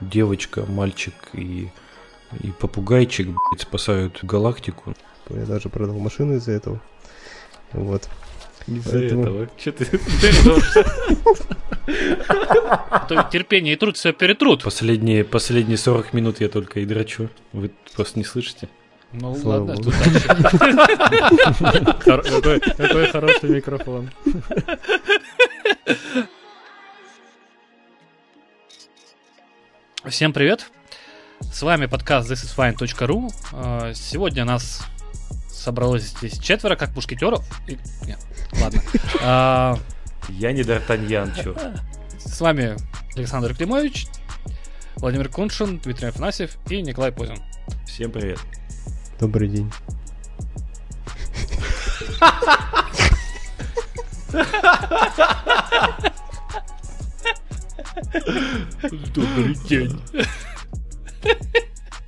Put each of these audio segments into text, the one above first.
девочка, мальчик и, и попугайчик блядь, спасают галактику. Я даже продал машину из-за этого. Вот. Из-за этого. Че ты А то терпение и труд все перетрут. Последние, последние 40 минут я только и драчу. Вы просто не слышите? Ну Слава ладно, тут какой хороший микрофон. Всем привет. С вами подкаст thisisfine.ru. Э, Сегодня нас собралось здесь четверо, как мушкетеров. И- Нет, ладно. А, Я не Д'Артаньян, чё. С вами Александр Климович, Владимир Куншин, Дмитрий Афанасьев и Николай Позин. Всем привет. Добрый день. Добрый день.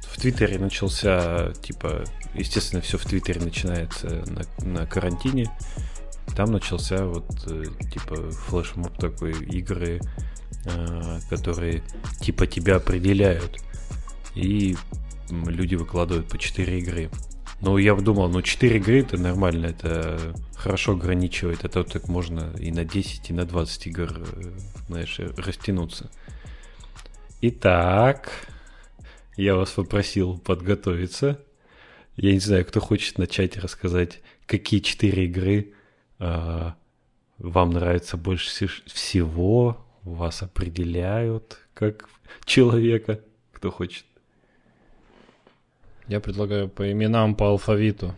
В Твиттере начался, типа, естественно, все в Твиттере начинается на, на карантине. Там начался вот, э, типа, флешмоб такой, игры, э, которые, типа, тебя определяют. И люди выкладывают по 4 игры. Ну, я думал, ну, 4 игры это нормально, это хорошо ограничивает. Это вот так можно и на 10, и на 20 игр, э, знаешь, растянуться. Итак, я вас попросил подготовиться. Я не знаю, кто хочет начать рассказать, какие четыре игры а, вам нравятся больше вс- всего, вас определяют как человека. Кто хочет? Я предлагаю по именам по алфавиту.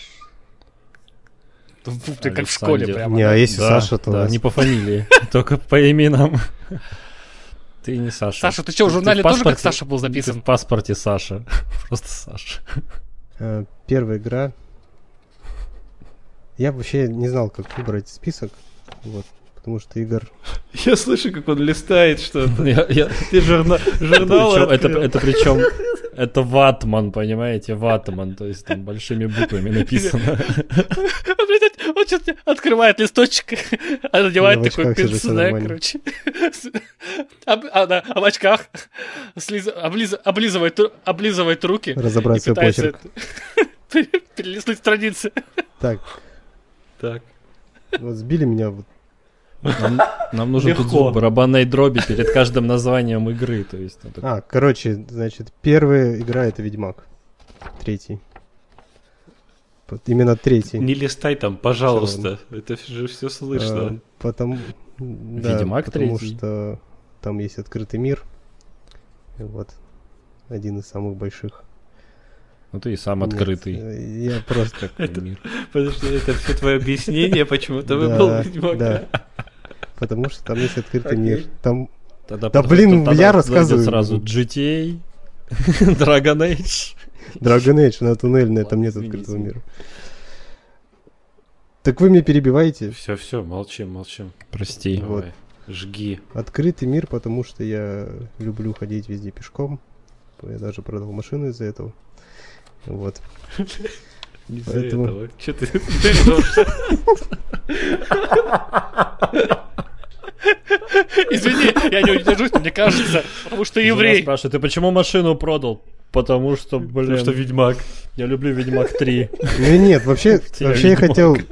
Ты как в школе прямо. Не, а если Да, Саша, то да, не по фамилии, только по именам. Ты не Саша. Саша, ты что, в журнале тоже как Саша был Ты записан? в паспорте Саша. Просто Саша. Э, Первая игра. Я вообще не знал, как выбрать список. Вот. Потому что игр... Я слышу, как он листает что-то. Ты журнал, это причем это ватман, понимаете, ватман, то есть там большими буквами написано. Он, сейчас открывает листочек, надевает такой нормально. короче. Об- А, да, в очках облизывает, ру- облизывает руки Разобрать свой почерк. перелистнуть страницы. Так, Так. вот сбили меня вот Нам, нам нужен тут Легко. звук барабанной дроби перед каждым названием игры, то есть ну, так- А, короче, значит, первая игра это Ведьмак. Третий. Вот Именно третий. Не листай там, пожалуйста. Это же все А, слышно. Потому, да, Ведьмак потому третий. что там есть открытый мир. И Вот. Один из самых больших. ну ты и сам Нет, открытый. Я просто... Как мир. Подожди, это все твое объяснение, почему ты Да, выбрал Ведьмака. Потому что там есть открытый Окей. мир. Там Тогда Да просто- блин, тогда я рассказываю. сразу GTA, Dragon Age. Dragon Age, она туннельная, там нет открытого мира. Так вы меня перебиваете. Все, все, молчим, молчим. Прости. Вот. Жги. Открытый мир, потому что я люблю ходить везде пешком. Я даже продал машину из-за этого. Вот. Из-за Поэтому- этого. Че ты? Извини, я не удержусь, мне кажется, потому что еврей. спрашивает, ты почему машину продал? Потому что, блин, Потому что Ведьмак. я люблю Ведьмак 3. Ну нет, вообще, вообще я хотел... Я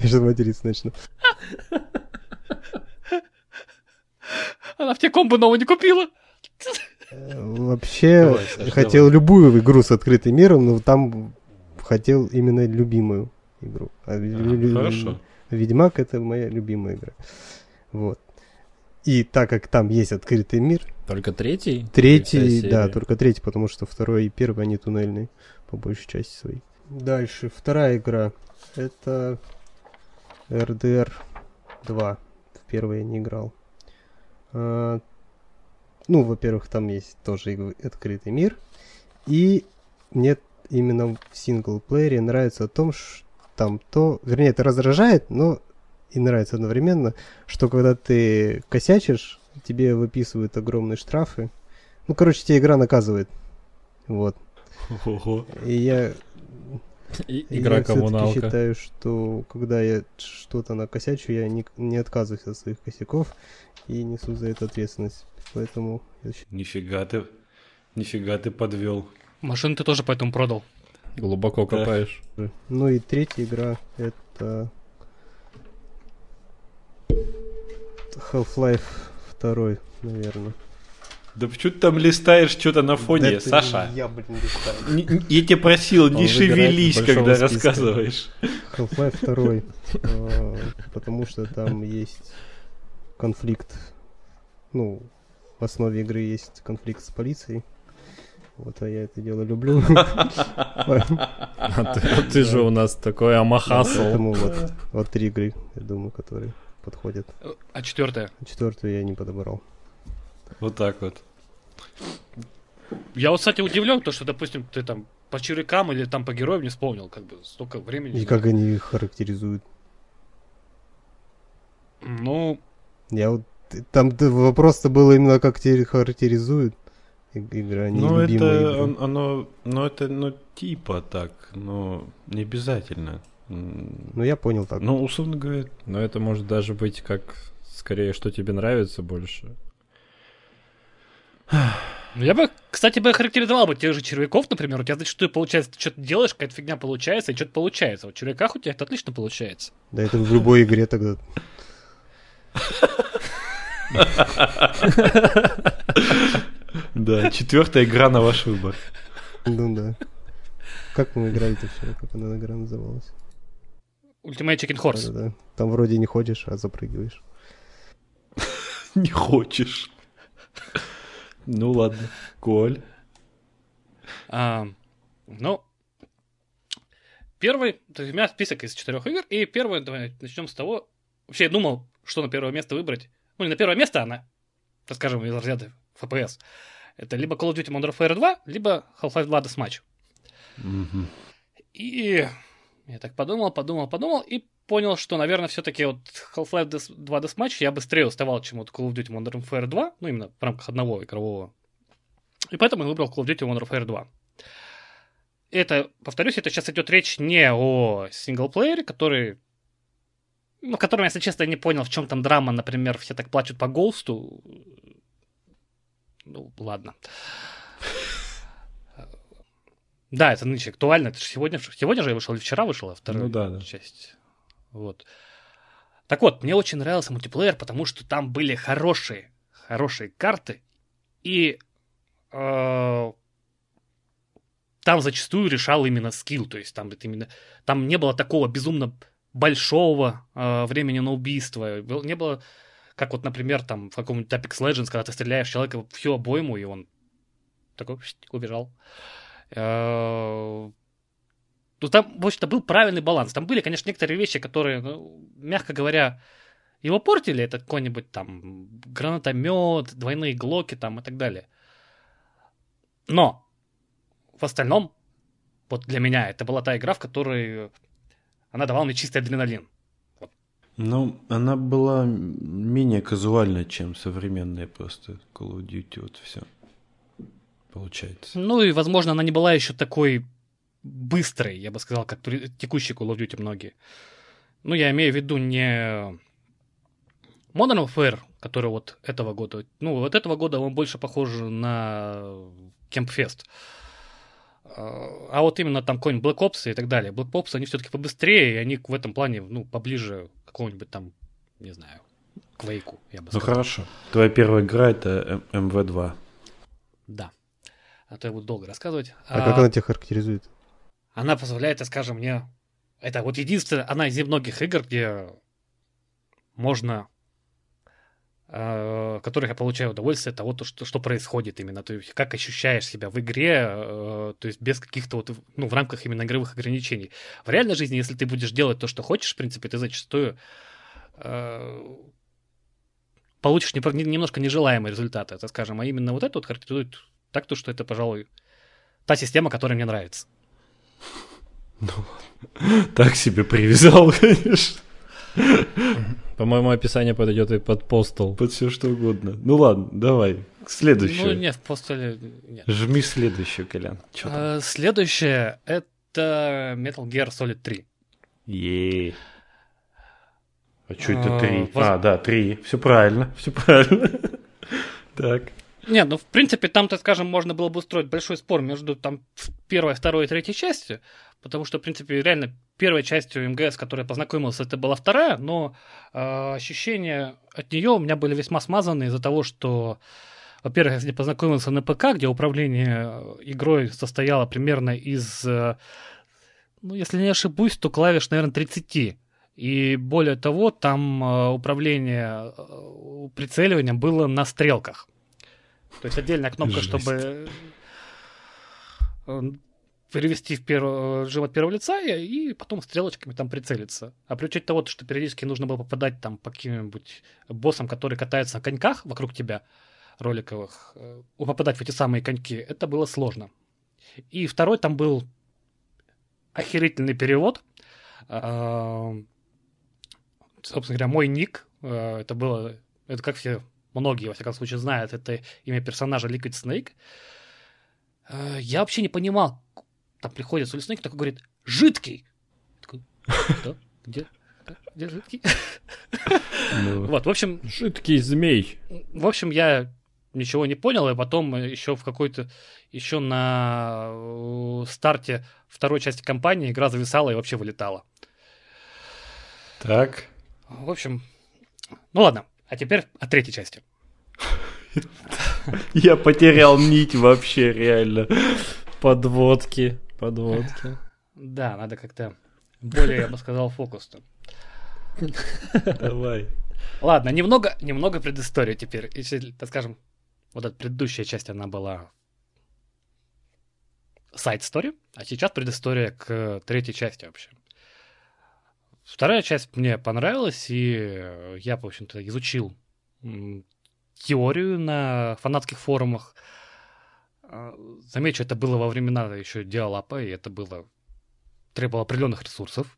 сейчас материться начну. Она в те комбо нового не купила. Э, Вообще, Давай, Саш, хотел любую игру с открытым миром, но там хотел именно любимую игру. А Хорошо. Ведьмак это моя любимая игра. Вот. И так как там есть открытый мир, Только третий? третий, да, только третий, потому что второй и первый они туннельные по большей части своей. Дальше, вторая игра. Это RDR 2. В первый я не играл. А, ну, во-первых, там есть тоже открытый мир. И мне именно в синглплеере нравится о том, что там то... Вернее, это раздражает, но и нравится одновременно, что когда ты косячишь, тебе выписывают огромные штрафы. Ну, короче, тебе игра наказывает. Вот. Ого. И я, И- Игра я коммуналка. считаю, что когда я что-то накосячу, я не, не отказываюсь от своих косяков и несу за это ответственность. поэтому... Нифига ты, нифига ты подвел. Машину ты тоже поэтому продал. Глубоко Да. копаешь. Ну и третья игра это Half-Life 2, наверное. Да почему ты там листаешь что-то на фоне, Да Саша? не Я, блин, листаю. Н- Я тебя просил, не Он шевелись, когда списка. рассказываешь. Half-Life 2, э, потому что там есть конфликт, ну, в основе игры есть конфликт с полицией. Вот, а я это дело люблю. А ты, а ты же у нас такой амахасл. Поэтому вот, три игры, я думаю, которые подходят. А четвертое. Четвертую я не подобрал. Вот так вот. Я вот, кстати, удивлен, то, что, допустим, ты там по червякам или там по героям не вспомнил, как бы столько времени. И как они их характеризуют. Ну, Я вот... Там вопрос-то был именно как те характеризуют игра, не Ну любимая это, игра. он- оно, ну это, ну типа так, но не обязательно. Ну я понял так. Ну, условно говоря, Но это может даже быть как скорее, что тебе нравится больше. ну, я бы, кстати, бы характеризовал бы тех же червяков, например. У тебя зачастую получается, ты что-то делаешь, какая-то фигня получается, и что-то получается. В червяках у тебя это отлично получается. Да это в любой игре тогда. да, четвертая игра на ваш выбор. Ну да. Как мы играли-то все? Как она игра называлась? Ultimate Chicken Horse. Да-да-да. Там вроде не ходишь, а запрыгиваешь. Не хочешь. Ну ладно, Коль. А, ну, первый, то есть у меня список из четырех игр, и первый, давай начнем с того. Вообще, я думал, что на первое место выбрать. Ну, не на первое место, а на, так скажем, из разряда FPS. Это либо Call of Duty Modern Warfare 2, либо Half-Life 2 Deathmatch. Мгм. И я так подумал, подумал, подумал, и понял, что, наверное, все-таки вот Half-Life Des- 2 Deathmatch я быстрее уставал, чем вот Call of Duty Modern Warfare 2, ну, именно в рамках одного игрового. И поэтому я выбрал Call of Duty Modern Warfare 2. Это, повторюсь, это сейчас идет речь не о синглплеере, который... Ну, в котором, если честно, я не понял, в чем там драма, например, все так плачут по Голсту. Ну, ладно. Да, это нынче актуально. Это же сегодня, сегодня же я вышел, или вчера вышла вторая Ну да, да. часть. Вот. Так вот, мне очень нравился мультиплеер, потому что там были хорошие, хорошие карты, и э, там зачастую решал именно скилл, то есть там это именно, там не было такого безумно большого э, времени на убийство, не было, как вот, например, там в каком-нибудь Apex Legends, когда ты стреляешь человека всю обойму, и он такой убежал. Э, Ну, там, в общем-то, был правильный баланс. Там были, конечно, некоторые вещи, которые, ну, мягко говоря, его портили. Это какой-нибудь там гранатомет, двойные глоки там и так далее. Но в остальном, вот для меня это была та игра, в которой она давала мне чистый адреналин. Ну, она была менее казуальная, чем современная просто Call of Duty, вот все. Получается. Ну и, возможно, она не была еще такой быстрой, я бы сказал, как текущий Call of Duty многие. Ну, я имею в виду не Modern Warfare, который вот этого года. Ну, вот этого года он больше похож на Campfest. А а вот именно там какой-нибудь Black Ops и так далее. Black Ops, они все-таки побыстрее, и они в этом плане, ну, поближе какому-нибудь там, не знаю, к Вейку, я бы Ну сказал. хорошо. Твоя первая игра это М- МВ2. Да. А то я буду долго рассказывать. А как она тебя характеризует? она позволяет, так скажем, мне... Это вот единственная, она из немногих игр, где можно... э, которых я получаю удовольствие от того, то, что, что происходит именно. То есть, как ощущаешь себя в игре, э, то есть, без каких-то вот, ну, в рамках именно игровых ограничений. В реальной жизни, если ты будешь делать то, что хочешь, в принципе, ты зачастую э, получишь непро- не- немножко нежелаемые результаты, это скажем. А именно вот это вот характеризует так, то, что это, пожалуй, та система, которая мне нравится. Так себе привязал, конечно. По-моему, описание подойдет и под постол. Под все что угодно. Ну ладно, давай. Ну, Следующее. нет, в постеле нет. Жми следующую, Колян. А, Следующее это Metal Gear Solid 3. Е. А что это А, три? воз- А, да, три. Все правильно, все правильно. Так. Не, ну, в принципе, там, так скажем, можно было бы устроить большой спор между там первой, второй и третьей частью, потому что, в принципе, реально первой частью МГС, с которой я познакомился, это была вторая, но э, ощущения от нее у меня были весьма смазаны из-за того, что, во-первых, я с ней познакомился на ПК, где управление игрой состояло примерно из, э, ну, если не ошибусь, то клавиш, наверное, 30. И более того, там э, управление э, прицеливанием было на стрелках. То есть отдельная кнопка, Жесть. чтобы э, перевести в перв... режим от первого лица и, и потом стрелочками там прицелиться. А при учете того, что периодически нужно было попадать там по каким-нибудь боссам, которые катаются на коньках вокруг тебя, роликовых, э, попадать в эти самые коньки, это было сложно. И второй там был охерительный перевод. А, Собственно говоря, мой ник, э, это было, это как все, многие, во всяком случае, знают, это имя персонажа Liquid Snake. Э, Я вообще не понимал, там приходит Snake, такой говорит, жидкий. Я Такой, что? Где? Да, Где жидкий? Ну, Вот, в общем, Жидкий змей. в общем, я ничего не понял, и потом еще в какой-то, еще на э, старте второй части кампании игра зависала и вообще вылетала. Так. В общем, ну ладно, а теперь о третьей части. Я потерял нить вообще, реально. Подводки. Подводки. Да, надо как-то более, я бы сказал, фокусно. Давай. Ладно, немного, немного предыстории теперь. Если, так скажем, вот эта предыдущая часть, она была сайт-стори, а сейчас предыстория к третьей части вообще. Вторая часть мне понравилась, и я, в общем-то, изучил теорию на фанатских форумах. Замечу, это было во времена еще диалапа, и это было требовало определенных ресурсов.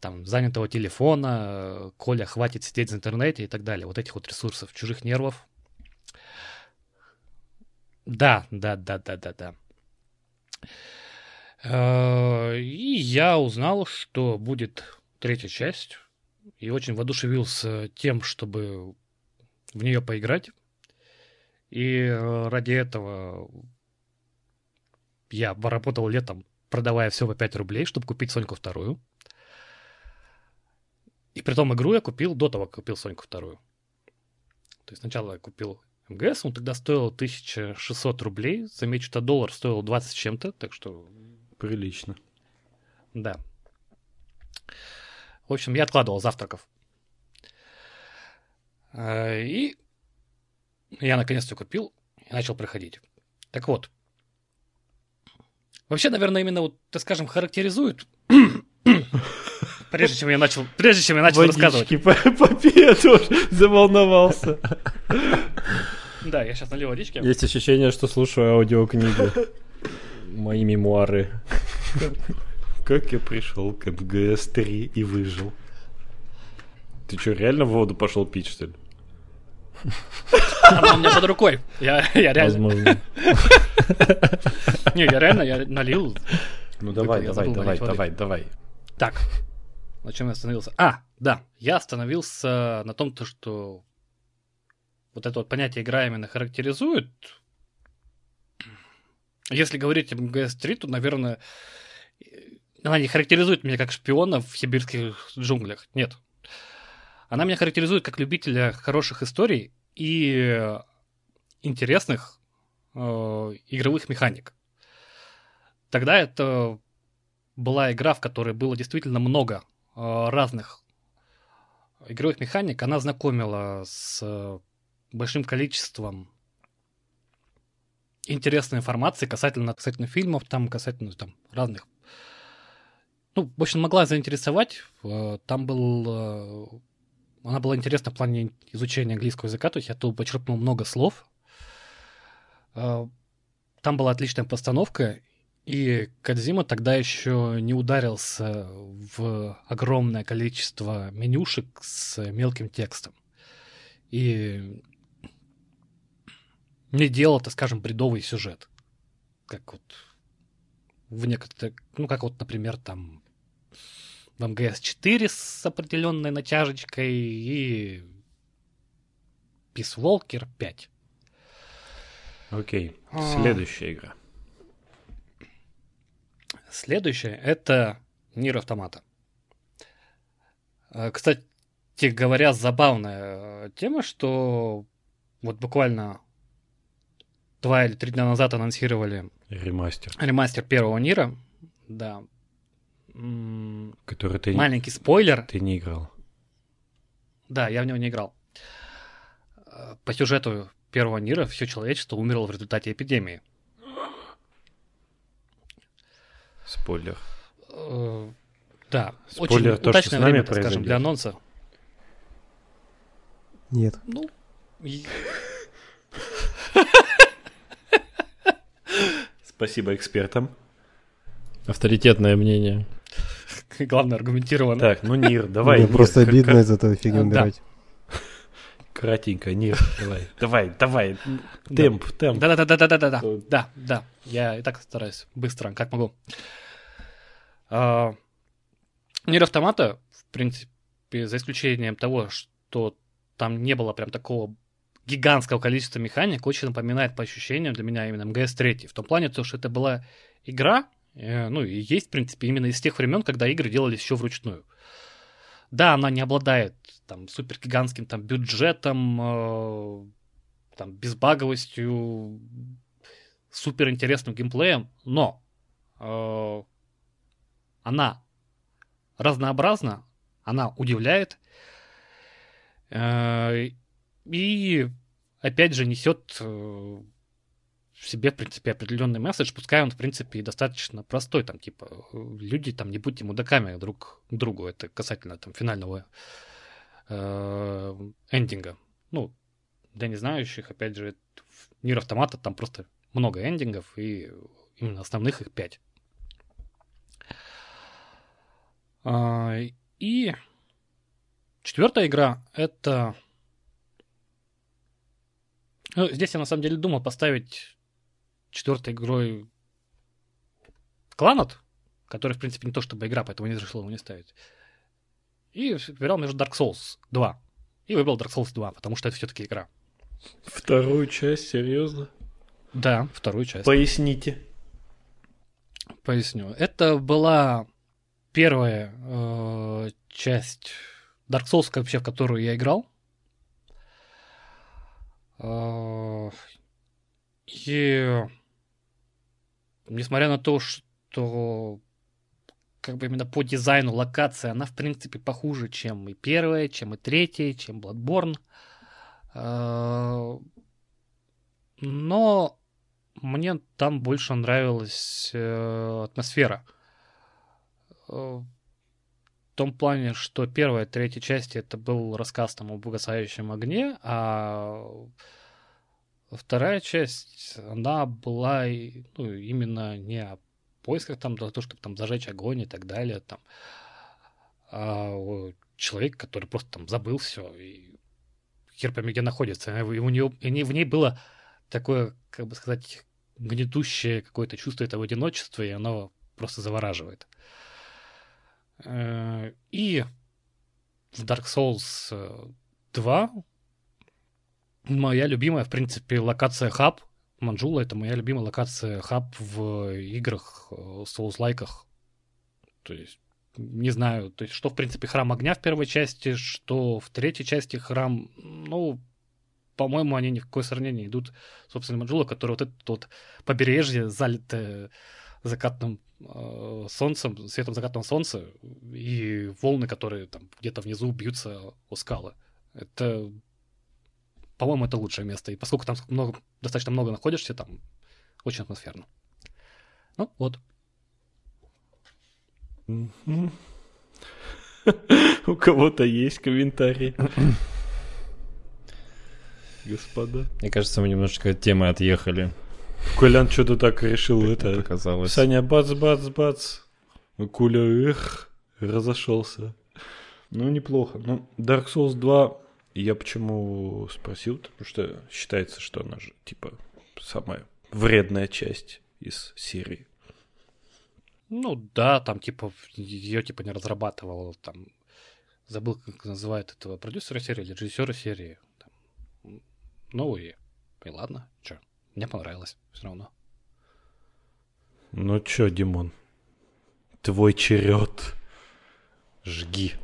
Там, занятого телефона, Коля, хватит сидеть в интернете и так далее. Вот этих вот ресурсов, чужих нервов. Да, да, да, да, да, да. Э, И я узнал, что будет третья часть, и очень воодушевился тем, чтобы в нее поиграть. И э, ради этого я поработал летом, продавая все по 5 рублей, чтобы купить Соньку вторую. И при том игру я купил до того, как купил Соньку вторую. То есть сначала я купил МГС, он тогда стоил 1600 рублей. Замечу, что доллар стоил 20 с чем-то, так что Прилично. да. В общем, я откладывал завтраков. Э, И я наконец-то купил и начал проходить. Так вот. Вообще, наверное, именно вот, так скажем, характеризует. Прежде чем я начал, прежде чем я начал рассказывать. Водички попей, я тоже заволновался. Да, я сейчас налил водички. Есть ощущение, что слушаю аудиокнигу. Мои мемуары. Как я пришел к МГС-3 и выжил? Ты что, реально в воду пошел пить, что ли? Она у меня под рукой. Я, я реально. Возможно. Не, я реально, я налил. Ну давай, давай, давай, давай, давай. Так, на чем я остановился? А, да, я остановился на том, то, что вот это вот понятие игра именно характеризует. Если говорить об МГС-3, то, наверное, она не характеризует меня как шпиона в сибирских джунглях. Нет. Она меня характеризует как любителя хороших историй и интересных э, игровых механик. Тогда это была игра, в которой было действительно много э, разных игровых механик. Она знакомила с э, большим количеством интересной информации касательно, касательно фильмов, там, касательно там, разных. Ну, в общем, могла заинтересовать. Э, Там был... Она была интересна в плане изучения английского языка, то есть я тут почерпнул много слов. Э, Там была отличная постановка, и Кадзима тогда еще не ударился в огромное количество менюшек с мелким текстом. И не делал, так скажем, бредовый сюжет. Как вот в некоторых... Ну, как вот, например, там в МГС-4 с определенной натяжечкой и Peace Walker 5. Окей. А. Следующая игра. Следующее — это Нир Автомата. Э, Кстати говоря, забавная э, тема, что вот буквально два или три дня назад анонсировали Ремастер. ремастер первого Нира. Да. Который ты, Маленький спойлер. ты не играл. Да, я в него не играл. Э, По сюжету первого Нира все человечество умерло в результате эпидемии. Спойлер. Э, Да, Спойлер, очень то, что удачное с нами время, так скажем, произойдет. для анонса. Нет. Ну, Спасибо экспертам. Авторитетное мнение. главное, аргументированно. Так, ну Нир, давай. Мне Нир, просто обидно из этого фигню А, да. убирать. Кратенько, Нир, давай. Давай, давай. Темп, темп. Да-да-да-да-да-да-да. То- Да, да. Я и так стараюсь. Быстро, как могу. А, Нир Автомата, в принципе, за исключением того, что там не было прям такого гигантского количества механик, очень напоминает по ощущениям для меня именно МГС-3. В том плане, то, что это была игра, ну и есть, в принципе, именно из тех времен, когда игры делались еще вручную. Да, она не обладает там супер гигантским там бюджетом, э, там безбаговостью, супер интересным геймплеем, но э, она разнообразна, она удивляет э, и опять же несет э, в себе, в принципе, определенный месседж, пускай он, в принципе, достаточно простой, там, типа, люди, там, не будьте мудаками друг к другу, это касательно, там, финального э, эндинга. Ну, для незнающих, опять же, в Нир Автомата там просто много эндингов, и именно основных их пять. А, И четвертая игра — это... Ну, здесь я на самом деле думал поставить четвертой игрой Кланот, который, в принципе, не то чтобы игра, поэтому не решил его не ставить. И выбирал между Dark Souls 2. И выбрал Dark Souls 2, потому что это все-таки игра. Вторую часть, серьезно? Да, вторую часть. Поясните. Поясню. Это была первая э, часть Dark Souls, вообще, в которую я играл. Э, И несмотря на то, что как бы именно по дизайну локация, она в принципе похуже, чем и первая, чем и третья, чем Bloodborne. Э, Но мне там больше нравилась э, атмосфера. Э, в том плане, что первая, третья части это был рассказ там об угасающем огне, а вторая часть, она была ну, именно не о поисках там, для того, чтобы там зажечь огонь и так далее, там, а о человеке, который просто там забыл все и хер пойми, где находится. И у нее, и в ней было такое, как бы сказать, гнетущее какое-то чувство этого одиночества, и оно просто завораживает. Э, И в Dark Souls э, 2 моя любимая, в принципе, локация хаб. Манджула — это моя любимая локация хаб в играх, э, Souls-лайках. То есть, не знаю, то есть, что, в принципе, храм огня в первой части, что в третьей части храм, ну, по-моему, они ни в какое сравнение не идут, собственно, Манджула, который вот это вот побережье, залитое закатным э, солнцем, светом закатного солнца, и волны, которые там где-то внизу бьются о скалы. Это, по-моему, это лучшее место. И поскольку там много, достаточно много находишься, там очень атмосферно. Ну, вот. У кого-то есть комментарии? Господа. Мне кажется, мы немножечко от темы отъехали. Колян что-то так решил это. Показалось. Саня, бац-бац-бац. Куля, эх, разошелся. Ну, неплохо. Ну, Dark Souls 2, я почему спросил? Потому что считается, что она же, типа, самая вредная часть из серии. Ну да, там типа ее типа не разрабатывал, там забыл, как называют этого продюсера серии или режиссера серии. Там, Ну и, и ладно, что, мне понравилось все равно. Ну чё, Димон, твой черед. Жги.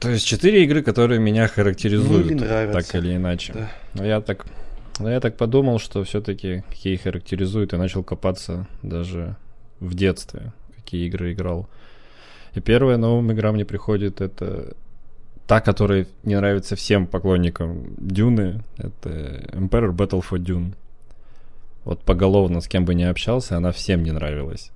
То есть четыре игры, которые меня характеризуют, Ну, или нравятся. так или иначе. Да. Но я так, но я так подумал, что все-таки какие характеризуют, и начал копаться даже в детстве, какие игры играл. И первая новым игра мне приходит это та, которая не нравится всем поклонникам Дюны, это Emperor Battle for Dune. Вот поголовно с кем бы ни общался, она всем не нравилась.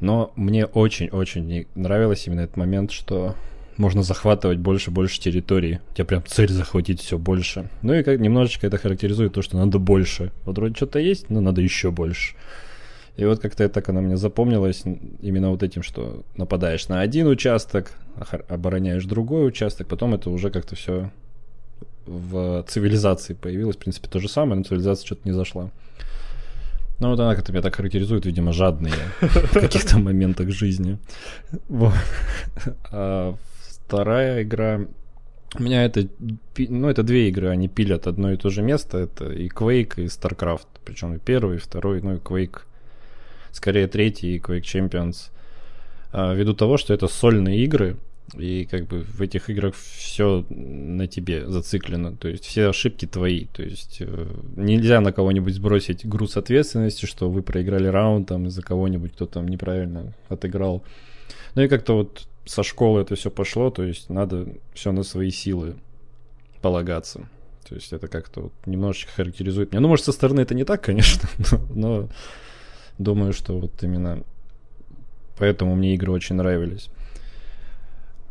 Но мне очень-очень нравилось именно этот момент, что можно захватывать больше и больше территорий. У тебя прям цель захватить все больше. Ну и как немножечко это характеризует то, что надо больше. Вот вроде что-то есть, но надо еще больше. И вот как-то так она мне запомнилась именно вот этим, что нападаешь на один участок, обороняешь другой участок, потом это уже как-то все в цивилизации появилось. В принципе, то же самое, но цивилизация что-то не зашла. Ну, вот она как-то меня так характеризует, видимо, жадные в каких-то моментах жизни. Вот. А вторая игра... У меня это... Ну, это две игры, они пилят одно и то же место. Это и Quake, и StarCraft. Причем и первый, и второй, ну и Quake. Скорее третий, и Quake Champions. А, Ввиду того, что это сольные игры, и как бы в этих играх все на тебе зациклено. То есть все ошибки твои. То есть э, нельзя на кого-нибудь сбросить груз ответственности, что вы проиграли раунд там из-за кого-нибудь, кто там неправильно отыграл. Ну и как-то вот со школы это все пошло, то есть надо все на свои силы полагаться. То есть это как-то вот немножечко характеризует меня. Ну, может, со стороны это не так, конечно, но, но думаю, что вот именно поэтому мне игры очень нравились.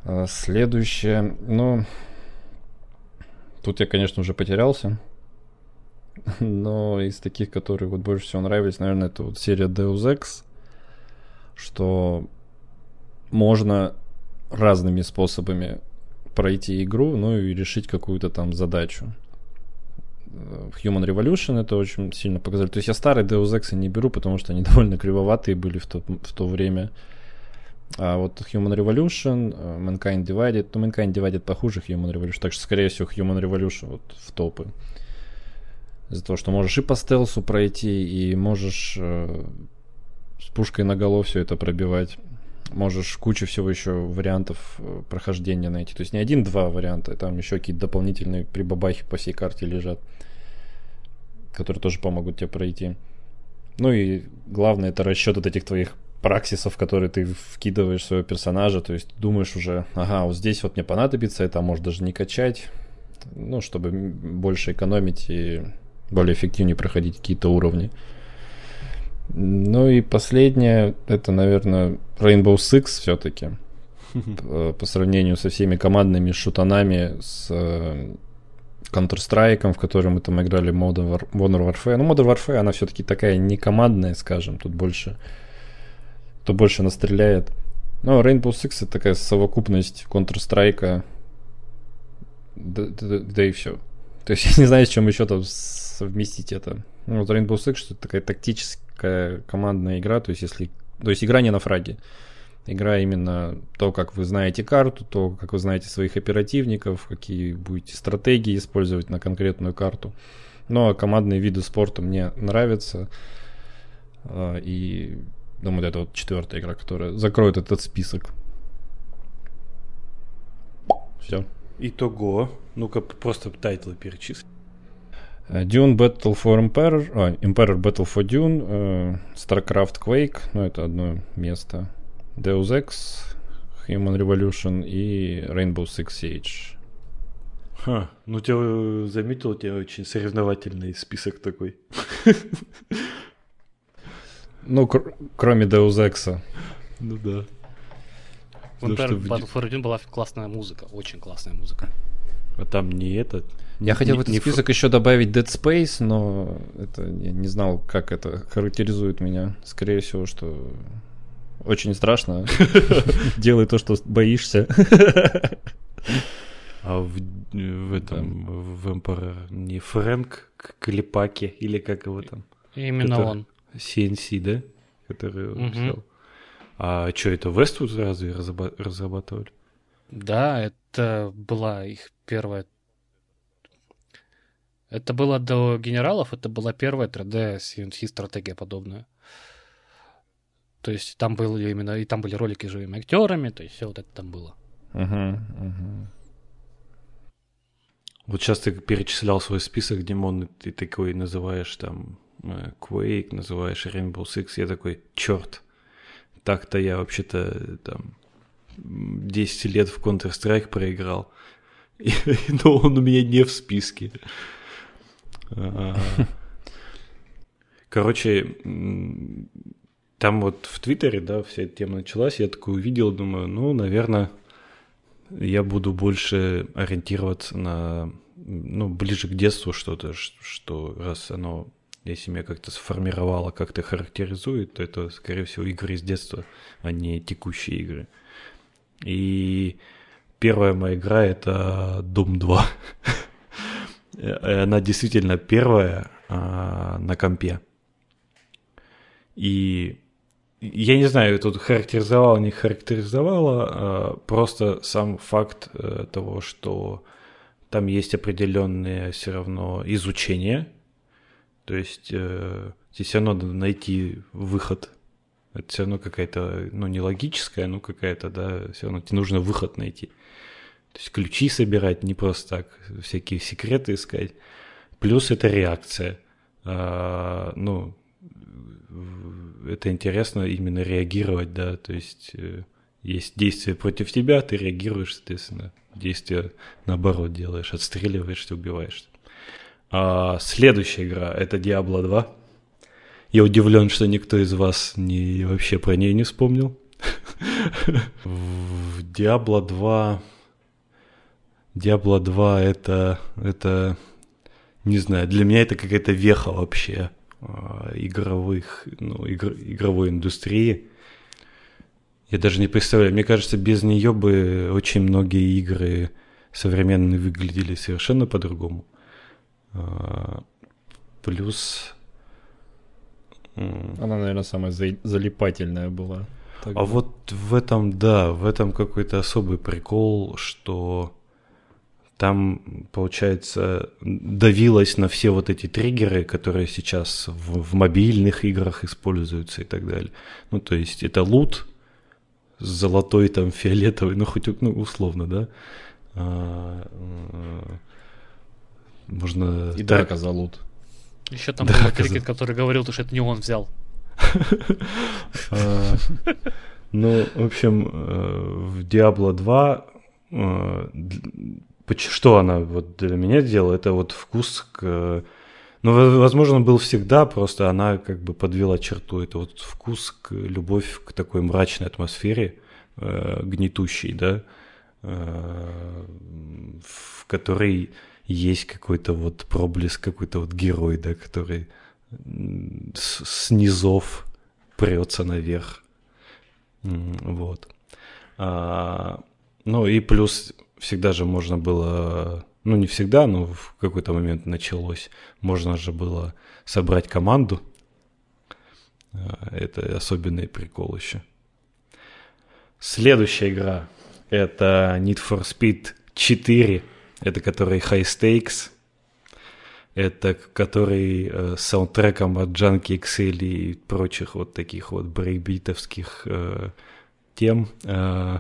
А, Следующее, ну, тут я, конечно, уже потерялся, но из таких, которые вот больше всего нравились, наверное, это вот серия Deus Ex, что можно разными способами пройти игру, ну и решить какую-то там задачу. Э, Human Revolution это очень сильно показали. То есть я старые Deus Ex не беру, потому что они довольно кривоватые были в то, в то время. А вот Human Revolution, э, Mankind Divided, ну Mankind Divided похуже Human Revolution, так что скорее всего Human Revolution вот в топы. Из-за того, что можешь и по стелсу пройти, и можешь э, с пушкой на голову все это пробивать. Можешь кучу всего еще вариантов э, прохождения найти. То есть не один-два варианта, там еще какие-то дополнительные прибабахи по всей карте лежат, которые тоже помогут тебе пройти. Ну и главное, это расчет от этих твоих праксисов, которые ты вкидываешь в своего персонажа, то есть думаешь уже, ага, вот здесь вот мне понадобится, это может даже не качать, ну, чтобы больше экономить и более эффективнее проходить какие-то уровни. Ну и последнее, это, наверное, Rainbow Six все-таки. П- По сравнению со всеми командными шутанами, с э, Counter-Strike, в котором мы там играли Modern, War- Modern Warfare. Ну, Modern Warfare, она все-таки такая не командная, скажем, тут больше, кто больше настреляет. Но Rainbow Six это такая совокупность Counter-Strike, да, да- да и все. То есть я не знаю, с чем еще там совместить это. Ну, вот Rainbow Six, что это такая тактическая командная игра, то есть если... То есть игра не на фраге. Игра именно то, как вы знаете карту, то, как вы знаете своих оперативников, какие будете стратегии использовать на конкретную карту. Ну, а командные виды спорта мне нравятся. А, И думаю, это вот четвертая игра, которая закроет этот список. Все. Итого. Ну-ка, просто тайтлы перечисли. Э, Dune Battle for Emperor, а, Emperor Battle for Dune, э, StarCraft Quake, ну это одно место, Deus Ex, Human Revolution и Rainbow Six Siege. Ха, ну тебя э, заметил, у тебя очень соревновательный список такой. Ну, кр- кроме Deus Ex. Ну да. В Потому Emperor Battle for Dune была классная музыка, очень классная музыка. А там не этот. Я хотел Не- в этот не список еще добавить Dead Space, но это я не знал, как это характеризует меня. Скорее всего, что очень страшно. Делай то, что боишься. А в, в этом, в Emperor не Фрэнк К- Клепаки или как его там? Именно Это- он. CNC, да? Который он Мгм. писал. А что, это Westwood разве разраба- разрабатывали? Да, это была их первая... Это было до генералов, это была первая 3D CNC стратегия подобная. То есть там были именно, и там были ролики с живыми актерами, то есть все вот это там было. Угу, угу. Вот сейчас ты перечислял свой список, Димон, и ты такой называешь там э, Quake, называешь Rainbow Six, я такой, черт, так-то я вообще-то там 10 лет в Counter-Strike проиграл, но он у меня не в списке. Короче, там вот в Твиттере, да, вся эта тема началась, я такой увидел, думаю, ну, наверное, я буду больше ориентироваться на, ну, ближе к детству что-то, что раз оно, если меня как-то сформировало, как-то характеризует, то это, скорее всего, игры из детства, а не текущие игры. И первая моя игра — это Doom 2. Она действительно первая а, на компе. И я не знаю, тут характеризовала, не характеризовала, а просто сам факт э, того, что там есть определенное все равно изучение, то есть э, здесь все равно надо найти выход. Это все равно какая-то, ну, не логическая, ну, какая-то, да, все равно тебе нужно выход найти. То есть ключи собирать, не просто так, всякие секреты искать. Плюс это реакция. А, ну, это интересно именно реагировать, да, то есть э, есть действие против тебя, ты реагируешь, соответственно, действие наоборот делаешь, отстреливаешься, убиваешь. А следующая игра это Diablo 2. Я удивлен, что никто из вас не, вообще про нее не вспомнил. В Diablo 2... Diablo 2 это, это, не знаю, для меня это какая-то веха вообще. А, игровых, ну, игр, игровой индустрии. Я даже не представляю, мне кажется, без нее бы очень многие игры современные выглядели совершенно по-другому. А, плюс... Она, наверное, самая залипательная была. Тогда. А вот в этом, да, в этом какой-то особый прикол, что там, получается, давилось на все вот эти триггеры, которые сейчас в, в мобильных играх используются и так далее. Ну, то есть это лут золотой, там, фиолетовый, ну, хоть ну, условно, да. А, а, можно... И так... драка за лут. Еще там был крикет, который говорил, что это не он взял. А, ну, в общем, э, в Diablo 2 что она вот для меня сделала, это вот вкус к... Ну, возможно, был всегда, просто она как бы подвела черту. Это вот вкус к любовь к такой мрачной атмосфере, э, гнетущей, да, э, в которой есть какой-то вот проблеск, какой-то вот герой, да, который с, с низов прется наверх. Вот. А, ну и плюс всегда же можно было, ну не всегда, но в какой-то момент началось, можно же было собрать команду. А, это особенный прикол еще. Следующая игра это Need for Speed 4, это который High Stakes, это который э, саундтреком от Junkie XL и прочих вот таких вот брейкбитовских э, тем. Э,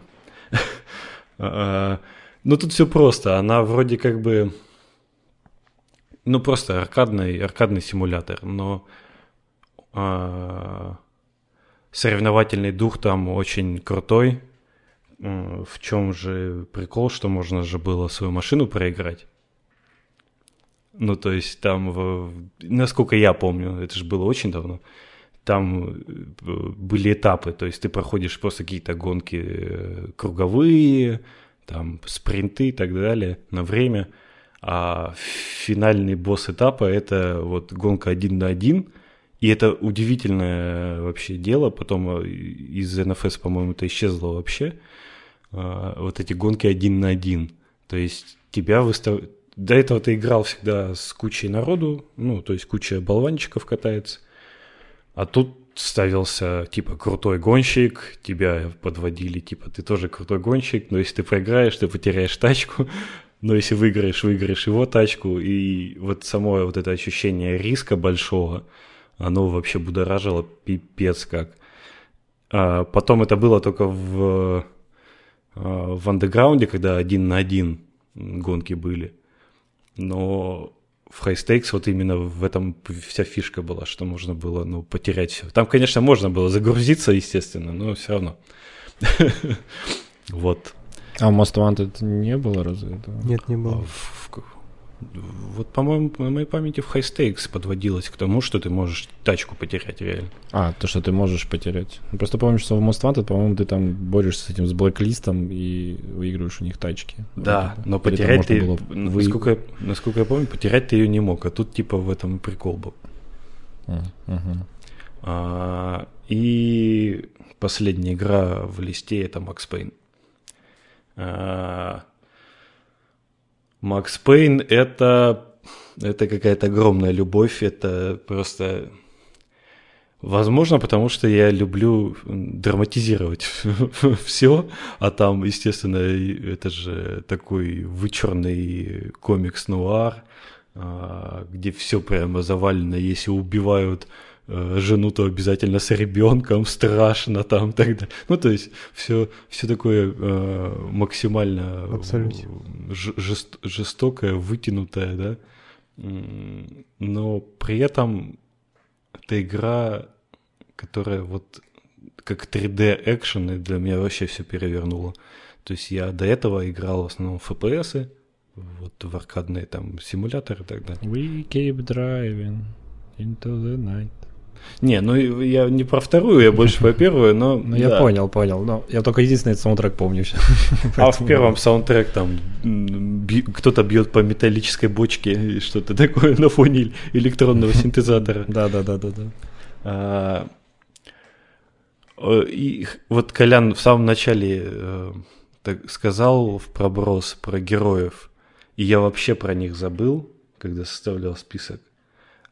э, ну, тут все просто. Она вроде как бы... Ну, просто аркадный, аркадный симулятор, но э, соревновательный дух там очень крутой. В чем же прикол, что можно же было свою машину проиграть? Ну, то есть там, в, насколько я помню, это же было очень давно, там э, были этапы, то есть ты проходишь просто какие-то гонки э, круговые, там спринты и так далее на время. А финальный босс этапа это вот гонка один на один. И это удивительное вообще дело. Потом э, из NFS, по-моему, это исчезло вообще. А, вот эти гонки один на один. То есть тебя выставляют... До этого ты играл всегда с кучей народу, ну, то есть куча болванчиков катается. А тут ставился, типа, крутой гонщик, тебя подводили, типа, ты тоже крутой гонщик, но если ты проиграешь, ты потеряешь тачку, Но если выиграешь, выиграешь его тачку, и вот само вот это ощущение риска большого, оно вообще будоражило пипец как. А потом это было только в, а, в андеграунде, когда один на один гонки были. Но в High Stakes вот именно в этом вся фишка была, что можно было ну, потерять все. Там, конечно, можно было загрузиться, естественно, но все равно. Вот. А Most Wanted не было разве? Нет, не было. А вот, по-моему, на моей памяти в Stakes подводилось к тому, что ты можешь тачку потерять реально. А, то, что ты можешь потерять. Ну, просто помню, что в Most Wanted, по-моему, ты там борешься с этим, с блэклистом и выигрываешь у них тачки. Да, вот, но потерять ты, было... насколько, я, насколько я помню, потерять ты ее не мог, а тут типа в этом прикол был. Uh-huh. А, и последняя игра в листе это Макс Пейн. А, Макс Пейн это, это какая-то огромная любовь, это просто... Возможно, потому что я люблю драматизировать все, а там, естественно, это же такой вычурный комикс-нуар, а, где все прямо завалено, если убивают жену, то обязательно с ребенком, страшно там тогда. Ну, то есть все, все такое э, максимально жест, жестокое, вытянутое, да. Но при этом это игра, которая вот как 3D экшен, и для меня вообще все перевернуло. То есть я до этого играл в основном в FPS, вот в аркадные там симуляторы и так далее. We keep driving into the night. Не, ну я не про вторую, я больше про первую, но... Ну я понял, понял. Но я только единственный саундтрек помню. А в первом саундтрек там кто-то бьет по металлической бочке и что-то такое на фоне электронного синтезатора. Да, да, да, да, да. А, и вот Колян в самом начале э, так сказал в проброс про героев, и я вообще про них забыл, когда составлял список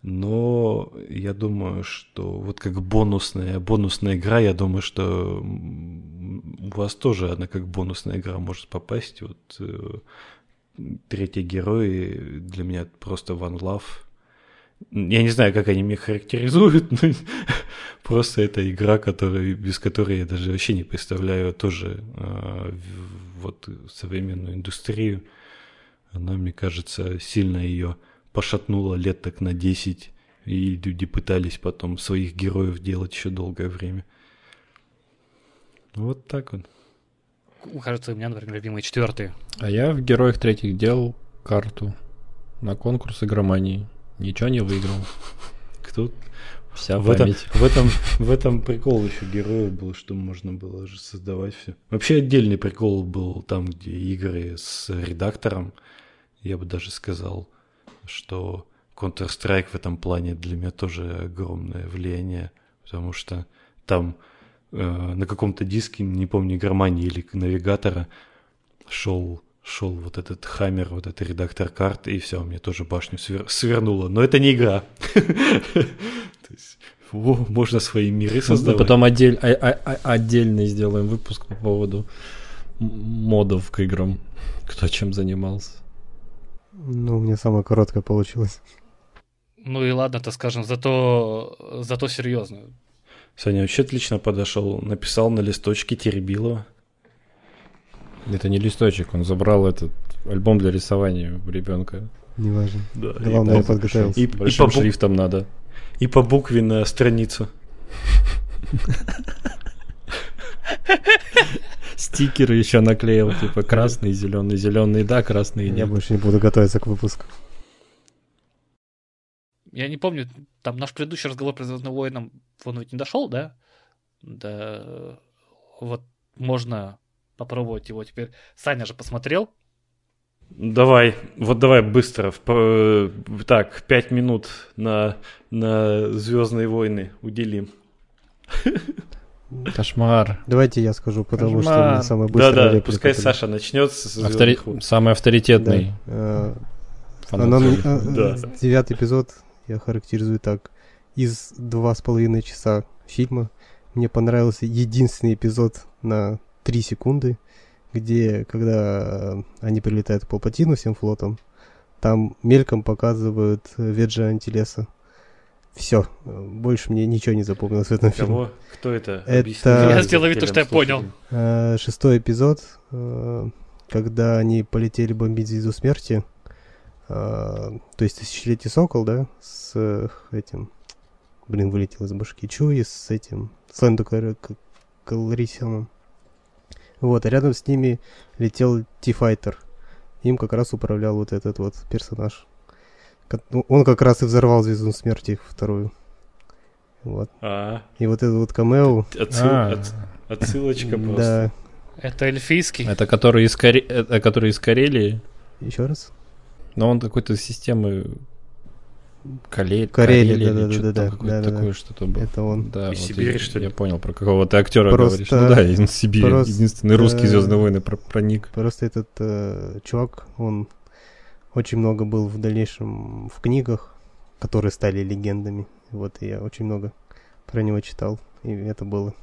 но я думаю, что вот как бонусная, бонусная игра, я думаю, что у вас тоже она как бонусная игра может попасть. Вот э, третий герой для меня просто One Love. Я не знаю, как они меня характеризуют, но просто это игра, которая, без которой я даже вообще не представляю тоже э, вот современную индустрию. Она, мне кажется, сильно ее пошатнуло лет так на 10, и люди пытались потом своих героев делать еще долгое время. Вот так вот. Кажется, у меня, например, любимый четвертый. А я в героях третьих делал карту на конкурс игромании. Ничего не выиграл. Кто? Вся в этом, в этом, в этом прикол еще героев был, что можно было же создавать все. Вообще отдельный прикол был там, где игры с редактором, я бы даже сказал, что Counter-Strike в этом плане для меня тоже огромное влияние, потому что там э, на каком-то диске, не помню, Германии или навигатора, шел шел вот этот хаммер, вот этот редактор карт, и все, мне тоже башню свер... свернуло. Но это не игра. можно свои миры создавать. Потом отдель, а, а, а, отдельный сделаем выпуск по поводу модов к играм. Кто чем занимался. Ну, у меня самая короткая получилась. Ну и ладно, то скажем, зато, зато серьезно. Саня вообще отлично подошел, написал на листочке Теребилова. Это не листочек, он забрал этот альбом для рисования у ребенка. Неважно. Да, Главное, я подготовился. И, Большим и по шрифтом надо. И по букве на страницу. Стикеры еще наклеил, типа красный, зеленый, зеленый, да, красный нет. Я больше не буду готовиться к выпуску. Я не помню, там наш предыдущий разговор про Звездным воином, он ведь не дошел, да? Да, вот можно попробовать его теперь. Саня же посмотрел. Давай, вот давай быстро. Так, пять минут на, на Звездные войны уделим. Кошмар. Давайте я скажу, потому Кошмар. что мне самое быстрое. Да, да, пускай Саша начнет с Автори... Самый авторитетный. Да. Она, да. Девятый эпизод я характеризую так. Из два с половиной часа фильма мне понравился единственный эпизод на три секунды. где, когда они прилетают к Палпатину всем флотом, там мельком показывают Веджа Антилеса. Все, больше мне ничего не запомнилось в этом фильме. Кого? Кто это? Это- Я сделал вид, что я понял. Э, Шестой эпизод, э, когда они полетели бомбить Звезду Смерти, э, то есть Тысячелетний Сокол, да, с этим, блин, вылетел из башки, Чуи с этим, с Лэндо Кар- К- Калрисионом. Вот, а рядом с ними летел Ти-Файтер. Им как раз управлял вот этот вот персонаж. Ну, Он как раз и взорвал Звезду Смерти вторую. Вот. А, И вот этот вот камео, отсыл- А, от- отсылочка просто. да, Это эльфийский. Это который из, Каре- это который из Карелии, еще раз. но он какой-то системы Кале... Карелия, Карелия или да-да-да-да, что-то там какое-то да-да-да. такое что-то было. Это он. Да, Из вот Сибири, я, что ли? Я понял, про какого ты актера Просто- говоришь. Ну да, из Сибири. просто- Единственный русский Звездные войны про- проник. Просто этот э, чувак, он очень много был в дальнейшем в книгах, которые стали легендами. Вот я очень много про него читал. И это было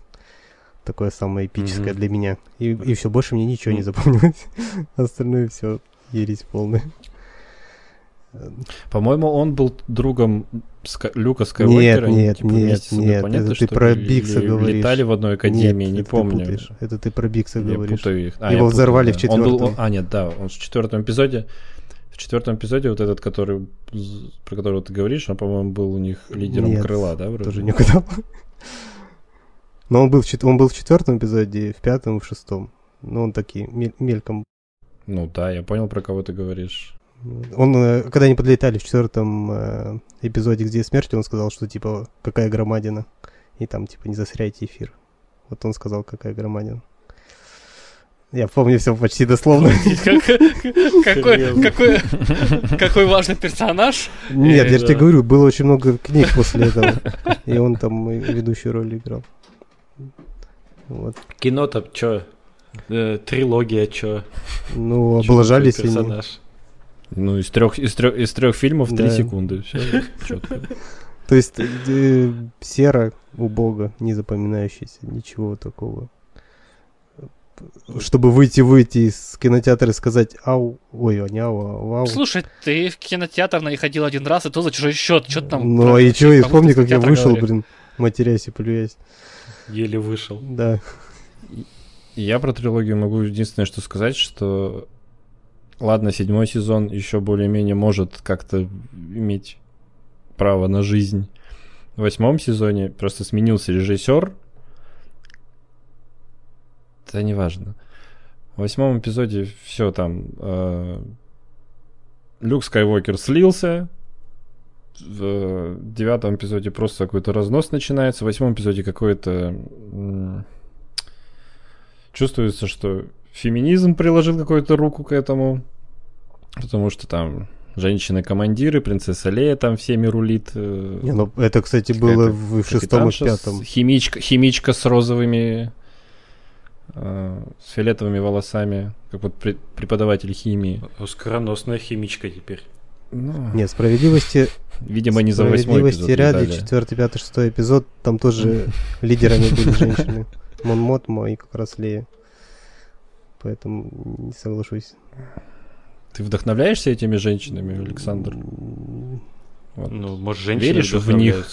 такое самое эпическое Мгм. для меня. И, и все, больше мне ничего не Ну. запомнилось. Остальное все ересь полная. По-моему, он был другом Ска- Люка Скайуокера. они, нет, типа, нет, нет, планеты, это ты про Бикса или говоришь. Летали в одной академии, Нет, не это ты помню. путаешь. Это ты про Бикса Я говоришь. путаю их. А, Его путаю, взорвали в да. Он был- четвертом. он- А, нет, да, он в четвертом эпизоде. В четвертом эпизоде вот этот, который, про которого ты говоришь, он, по-моему, был у них лидером Нет, крыла, да, вроде? Тоже не угадал. Но он был, в чет- он был в четвертом эпизоде, в пятом, в шестом. Но он такие мель- мельком. Ну да, я понял, про кого ты говоришь. Он, э, когда они подлетали в четвертом э, эпизоде «Где смерть», он сказал, что типа какая громадина. И там типа не засряйте эфир. Вот он сказал, какая громадина. Я помню все почти дословно. Как- Какой какой- какой важный персонаж. Нет, я же тебе говорю, было очень много книг после этого. И он там ведущую роль играл. Вот. Кино-то чё? Э, трилогия чё? Ну, облажались они. персонаж? Ну, из трех, из трех, из трех фильмов три секунды. Все четко. То есть э, сера у бога, не запоминающийся, ничего такого. Чтобы выйти, выйти из кинотеатра и сказать ау, ой, а не ау, а вау. Слушай, ты в кинотеатр на ходил один раз, и то за чужой счет. Что там? Ну, про- а и чё, и помни, как я вышел, говоришь? блин, матерясь и плюясь. Еле вышел. Да. Я про трилогию могу единственное, что сказать, что ладно, седьмой сезон еще более-менее может как-то иметь право на жизнь. В восьмом сезоне просто сменился режиссер. Это не важно. В восьмом эпизоде все там. э, Люк Скайуокер слился. В девятом эпизоде просто какой-то разнос начинается. В восьмом эпизоде какой-то чувствуется, что феминизм приложил какую-то руку к этому, потому что там женщины-командиры, принцесса Лея там всеми рулит. э, Не, ну, это, кстати, было в, шестом и пятом. Химичка, химичка с розовыми, э, с фиолетовыми волосами, как вот преподаватель химии. Скороносная химичка теперь. Ну, Нет, справедливости, видимо, не за восьмой справедливости эпизод дали. четвертый, пятый, шестой эпизод, там тоже лидерами были женщины. Мон Мотмо и как раз Лея. Поэтому не соглашусь. Ты вдохновляешься этими женщинами, Александр? Вот. Ну, может, женщины Веришь в них?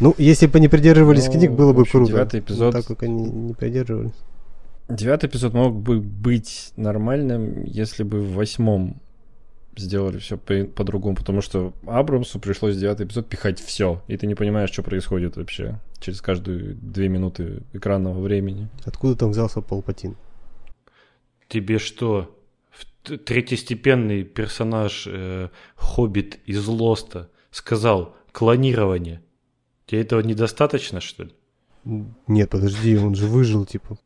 Ну, если бы они придерживались Ну, книг, было бы общем, круто. девятый Но эпизод- так как они не придерживались. Девятый эпизод мог бы быть нормальным, если бы в восьмом сделали все по-другому, потому что Абрамсу пришлось девятый эпизод пихать все, и ты не понимаешь, что происходит вообще через каждые две минуты экранного времени. Откуда там взялся Палпатин? Тебе что, третьестепенный персонаж э, Хоббит из Лоста сказал клонирование? Тебе этого недостаточно, что ли? Нет, подожди, он же выжил, типа.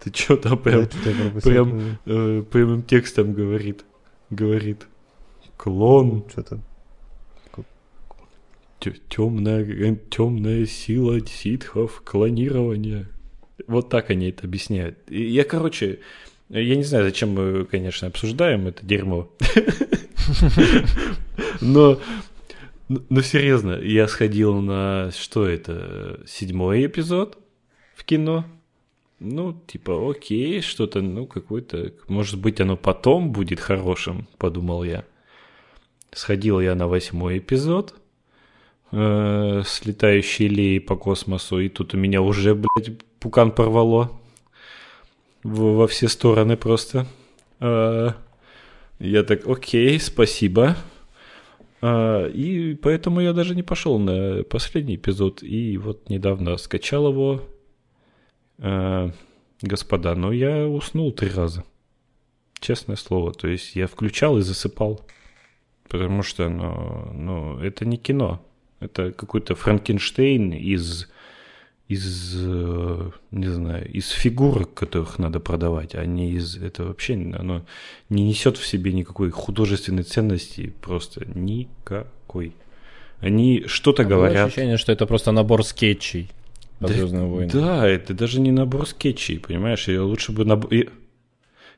Ты что там прям, прям э, прямым текстом говорит? Говорит. Клон, Что-то. темная, темная сила ситхов, клонирование. Вот так они это объясняют. Я, короче, я не знаю, зачем мы, конечно, обсуждаем это дерьмо. Но, но серьезно, я сходил на, что это, седьмой эпизод в кино. ну, типа, окей, что-то, ну, какой-то, может быть, оно потом будет хорошим, подумал я. Сходил я на восьмой эпизод э, с летающей Леей по космосу, и тут у меня уже, блядь, пукан порвало в, во все стороны просто. Э, я так, окей, спасибо. Э, и поэтому я даже не пошел на последний эпизод, и вот недавно скачал его, э, господа, но я уснул три раза. Честное слово. То есть я включал и засыпал. Потому что, ну, ну это не кино. Это какой-то Франкенштейн из, из, э, не знаю, из фигурок, которых надо продавать, а не из... Это вообще, оно не несет в себе никакой художественной ценности, просто никакой. Они что-то Было говорят. ощущение, что это просто набор скетчей по Да, Звездным войнам. Да, это даже не набор скетчей, понимаешь? Я лучше бы набор...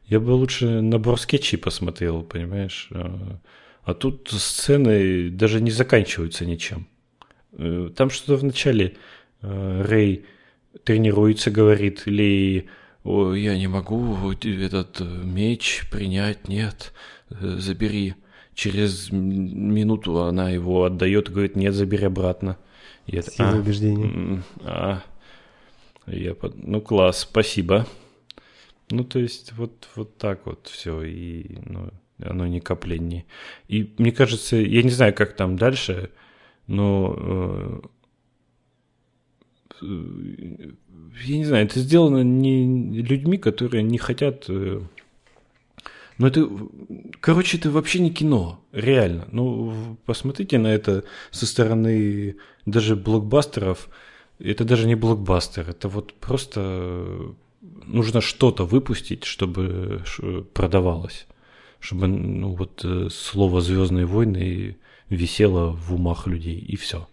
Я, бы лучше набор скетчей посмотрел, понимаешь? А, а тут сцены даже не заканчиваются ничем. Э, Там что-то в начале Рэй тренируется, говорит, Лей, «О, я не могу этот э, меч принять, нет, э, забери. Через минуту она его отдает и говорит, нет, забери обратно. И это, Сила «А, убеждения. А, я под... Ну, класс, спасибо. Ну, то есть, вот, вот так вот все, и ну, оно не... И мне кажется, я не знаю, как там дальше, но... э, я не знаю, это сделано не людьми, которые не хотят... э, ну, это, короче, это вообще не кино, реально. Ну, посмотрите на это со стороны даже блокбастеров. Это даже не блокбастер, это вот просто э, нужно что-то выпустить, чтобы продавалось. Чтобы, ну, вот слово «Звездные войны» висело в умах людей, и все.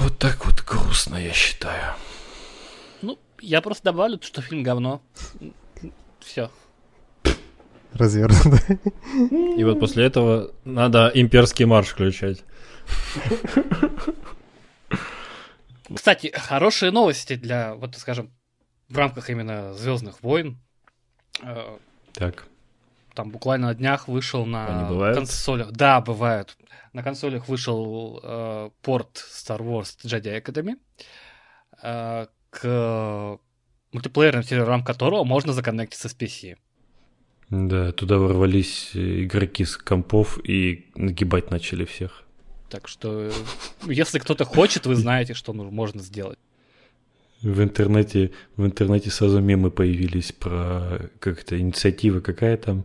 Вот так вот грустно, я считаю. Ну, я просто добавлю, что фильм говно. Все. Развернуто. И вот после этого надо имперский марш включать. Кстати, хорошие новости для, вот скажем, в рамках именно Звездных войн. Э, Так. Там буквально на днях вышел на консолях. Да, бывают. На консолях вышел э, порт Star Wars Jedi Academy, э, к мультиплеерным серверам которого можно законнектиться с PC. Да, туда ворвались игроки с компов и нагибать начали всех. Так что, э, если кто-то хочет, вы знаете, что можно сделать. В интернете, в интернете сразу мемы появились про как это инициатива какая там.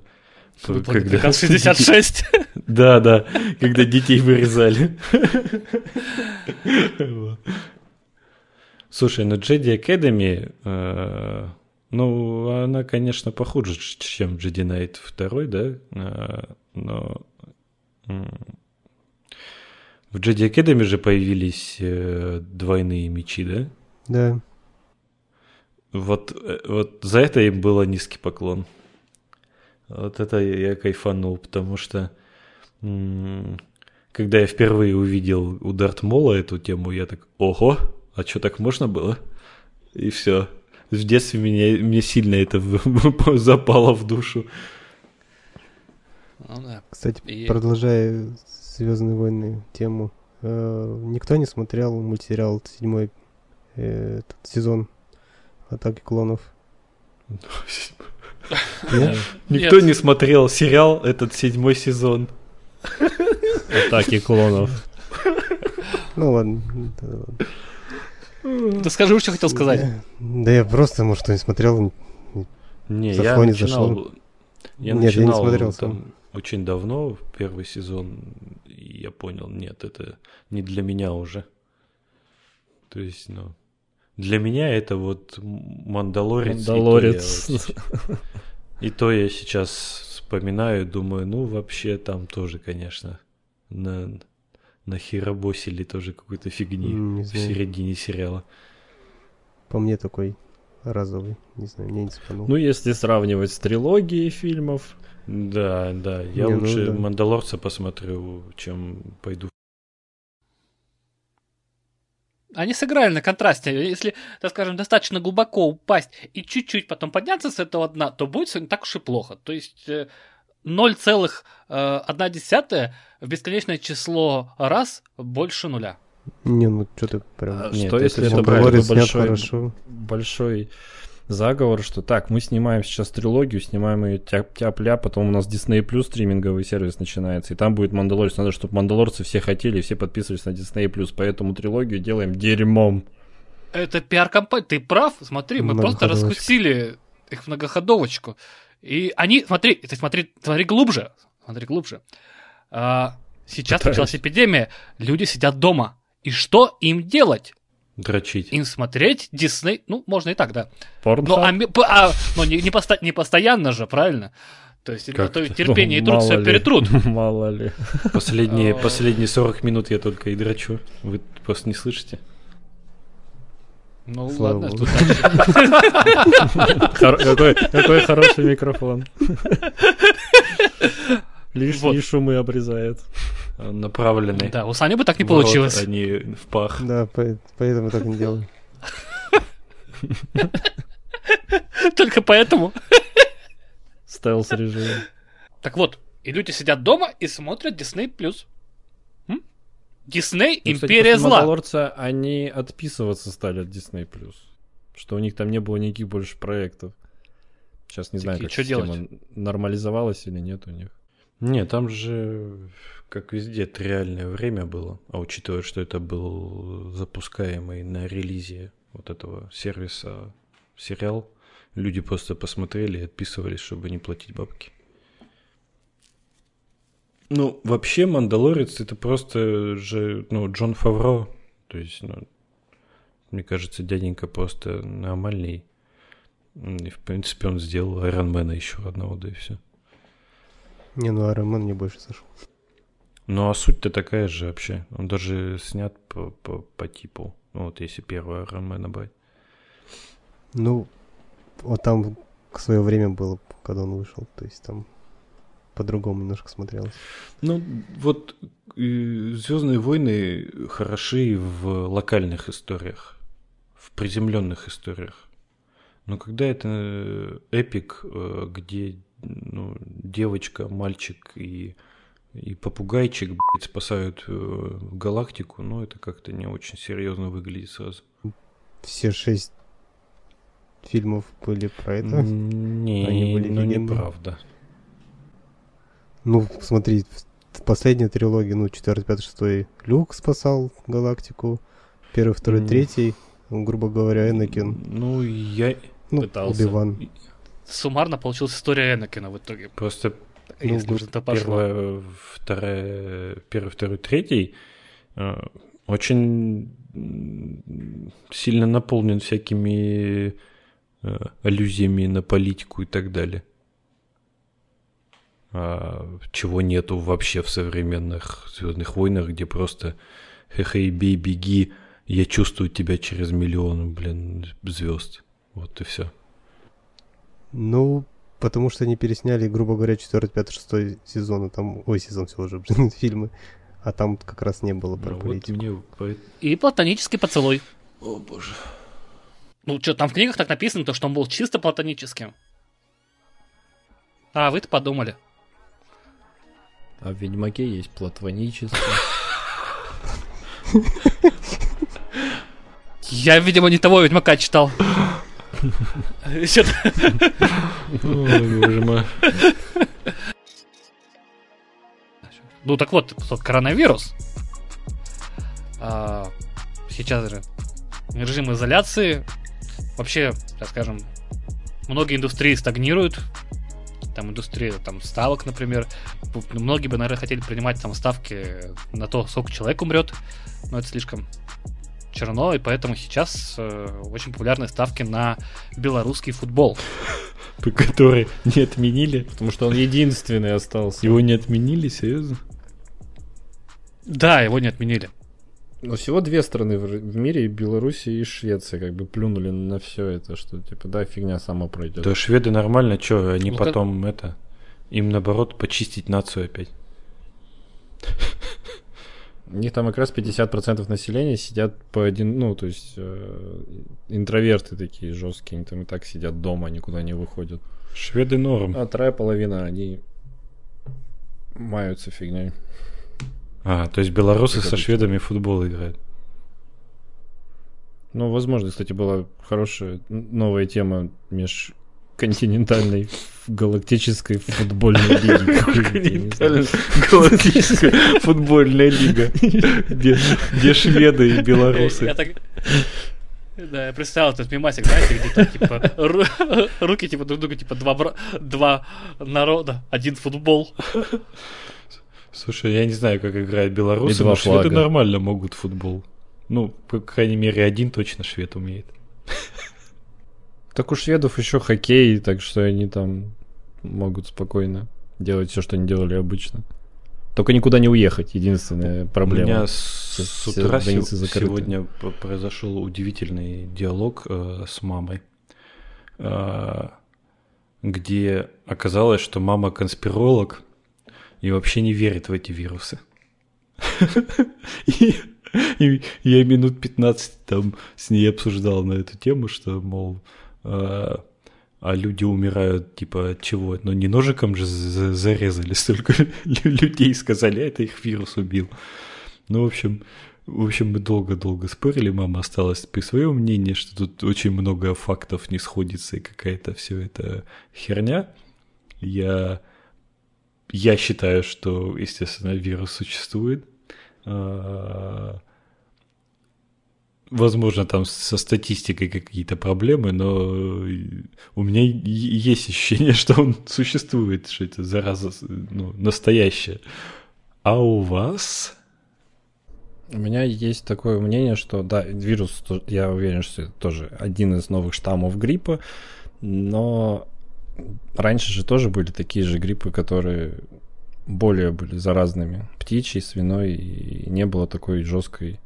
Выполнить приказ 66. Да, да, когда детей вырезали. Слушай, ну Jedi Academy, э, ну, она, конечно, похуже, чем Jedi Knight 2, да? Э, Но в Jedi Academy же появились э, двойные мечи, да? Да. Вот, вот за это им было низкий поклон. Вот это я кайфанул, потому что когда я впервые увидел у Дарт Мола эту тему, я так, ого, а что так можно было? И все. В детстве меня, мне сильно это запало в душу. Ну да. Кстати, И- продолжая Звездные войны тему, э, никто не смотрел мультсериал седьмой э, этот сезон Атаки клонов. Нет? Никто Нет. не смотрел сериал этот седьмой сезон. Атаки клонов. Ну ладно. да скажи, что хотел сказать. Да я просто, может, не смотрел. Не, я не начинал... Я Нет, я не начинал смотрел там очень давно, первый сезон, и я понял, нет, это не для меня уже. То есть, ну, для меня это вот М- Мандалорец. и то я Мандалорец. И то я сейчас вспоминаю, думаю, ну, вообще там тоже, конечно, на, нахерабосили тоже какой-то фигни Не в знаю. середине сериала. По мне такой разовый. Не знаю, мне не цепанул. Ну, если сравнивать с трилогией фильмов, Да, да, я Не, ну лучше да. Мандалорца посмотрю, чем пойду они сыграли на контрасте. Если, так скажем, достаточно глубоко упасть и чуть-чуть потом подняться с этого дна, то будет все не так уж и плохо. То есть 0,1 э, в бесконечное число раз больше нуля. Не, ну что ты прям... А, Нет, что если это большой, большой, большой заговор, что так, мы снимаем сейчас трилогию, снимаем ее тяп-ля, потом у нас Disney Plus стриминговый сервис начинается, и там будет Мандалорец. Надо, чтобы мандалорцы все хотели, все подписывались на Disney Plus, поэтому трилогию делаем дерьмом. Это пиар-компания, ты прав, смотри, мы просто раскусили их многоходовочку. И они, смотри, ты смотри, смотри глубже, смотри глубже. А, сейчас Пытаюсь. началась эпидемия, люди сидят дома. И что им делать? Дрочить. Им смотреть Дисней, ну, можно и так, да. Порнхаб? Но, а, а, но не, не, посто, не постоянно же, правильно? То есть как то терпение ну, и труд все перетрут. Мало ли. Последние, последние 40 минут я только и дрочу. Вы просто не слышите? Ну Слава ладно, тут какой, хороший микрофон. Лишние шумы обрезает. Направленный. Да, у Сани бы так не получилось. не в пах. Да, поэтому так не делаю. Только поэтому. Стелс режим. Так вот, и люди сидят дома и смотрят Disney+. Дисней ну, Империя зла. Мандалорца, они отписываться стали от Disney+. Что у них там не было никаких больше проектов. Сейчас не знаю, как что система делать? нормализовалась или нет у них. Не, там же, как везде, это реальное время было. А учитывая, что это был запускаемый на релизе вот этого сервиса сериал, люди просто посмотрели и отписывались, чтобы не платить бабки. Ну, вообще, Мандалорец это просто же, ну, Джон Фавро. То есть, ну, мне кажется, дяденька просто нормальный. И, в принципе, он сделал Айронмена еще одного, да и все. Не, ну Айронмен мне больше зашел. Ну, а суть-то такая же вообще. Он даже снят по, по, по типу. Ну, вот если первый Айронмена брать. Ну, вот там свое время было, когда он вышел. То есть там по-другому немножко смотрелось. Ну, вот Звездные войны хороши в локальных историях, в приземленных историях. Но когда это э, эпик, э, где ну, девочка, мальчик и, и попугайчик блядь, спасают э, галактику, ну это как-то не очень серьезно выглядит сразу. Все шесть фильмов были про это? Не, Они были ну неправда. Ну, смотри, в последней трилогии, ну, 4, 5, 6 Люк спасал галактику, первый, второй, mm. третий, грубо говоря, Энакин. Ну, я ну, пытался. Убиван. Суммарно получилась история Энакина в итоге. Просто ну, если уже первая, вторая, первый, второй, третий э, очень сильно наполнен всякими э, аллюзиями на политику и так далее а, чего нету вообще в современных Звездных войнах, где просто хе-хей, бей, беги, я чувствую тебя через миллион, блин, звезд. Вот и все. Ну, потому что они пересняли, грубо говоря, 4, 5, 6 сезоны, там, ой, сезон всего уже, блин, фильмы, а там как раз не было про ну, политику. Вот мне... И платонический поцелуй. О, боже. Ну, что, там в книгах так написано, то, что он был чисто платоническим. А, вы-то подумали. А в Ведьмаке есть платоническое. Я, видимо, не того Ведьмака читал. Боже мой. Ну так вот, коронавирус. А, сейчас же режим изоляции. Вообще, так скажем, многие индустрии стагнируют там индустрия там ставок, например. Многие бы, наверное, хотели принимать там ставки на то, сколько человек умрет, но это слишком черно, и поэтому сейчас э, очень популярны ставки на белорусский футбол. Который не отменили. Потому что он единственный остался. Его не отменили, серьезно? Да, его не отменили. Но всего две страны в мире, и Белоруссия, и Швеция, как бы плюнули на все это, что типа, да, фигня сама пройдет. Да, шведы нормально, что, они ну, потом как... это, им наоборот почистить нацию опять. У них там как раз 50% населения сидят по один, ну, то есть э, интроверты такие жесткие, они там и так сидят дома, никуда не выходят. Шведы норм. А вторая половина, они маются фигней. А, то есть белорусы Как со обычно. шведами футбол играют. Ну, возможно, кстати, была хорошая новая тема межконтинентальной ф- галактической футбольной лиги. Галактическая футбольная лига. Где шведы и белорусы. Да, я представил этот мемасик, знаете, где там, типа, ру- руки, типа, друг друга, типа, два, бра- два народа, один футбол. Слушай, я не знаю, как играют белорусы, но шведы нормально могут футбол. Ну, по крайней мере, один точно швед умеет. Так у шведов еще хоккей, так что они там могут спокойно делать все, что они делали обычно. Только никуда не уехать, единственная У проблема. меня с, Все- с утра се- сегодня произошел удивительный диалог э, с мамой, э, где оказалось, что мама конспиролог и вообще не верит в эти вирусы. И я минут 15 там с ней обсуждал на эту тему, что, мол, э, а люди умирают, типа, от чего? Ну, не ножиком же за- зарезали столько лю- людей, сказали, а это их вирус убил. Ну, в общем, в общем, мы долго-долго спорили, мама осталась при своем мнении, что тут очень много фактов не сходится и какая-то все это херня. Я, я считаю, что, естественно, вирус существует. А, Возможно, там со статистикой какие-то проблемы, но у меня есть ощущение, что он существует, что это зараза ну, настоящая. А у вас? У меня есть такое мнение, что да, вирус, я уверен, что это тоже один из новых штаммов гриппа, но раньше же тоже были такие же гриппы, которые более были заразными. Птичий, свиной, и не было такой жесткой...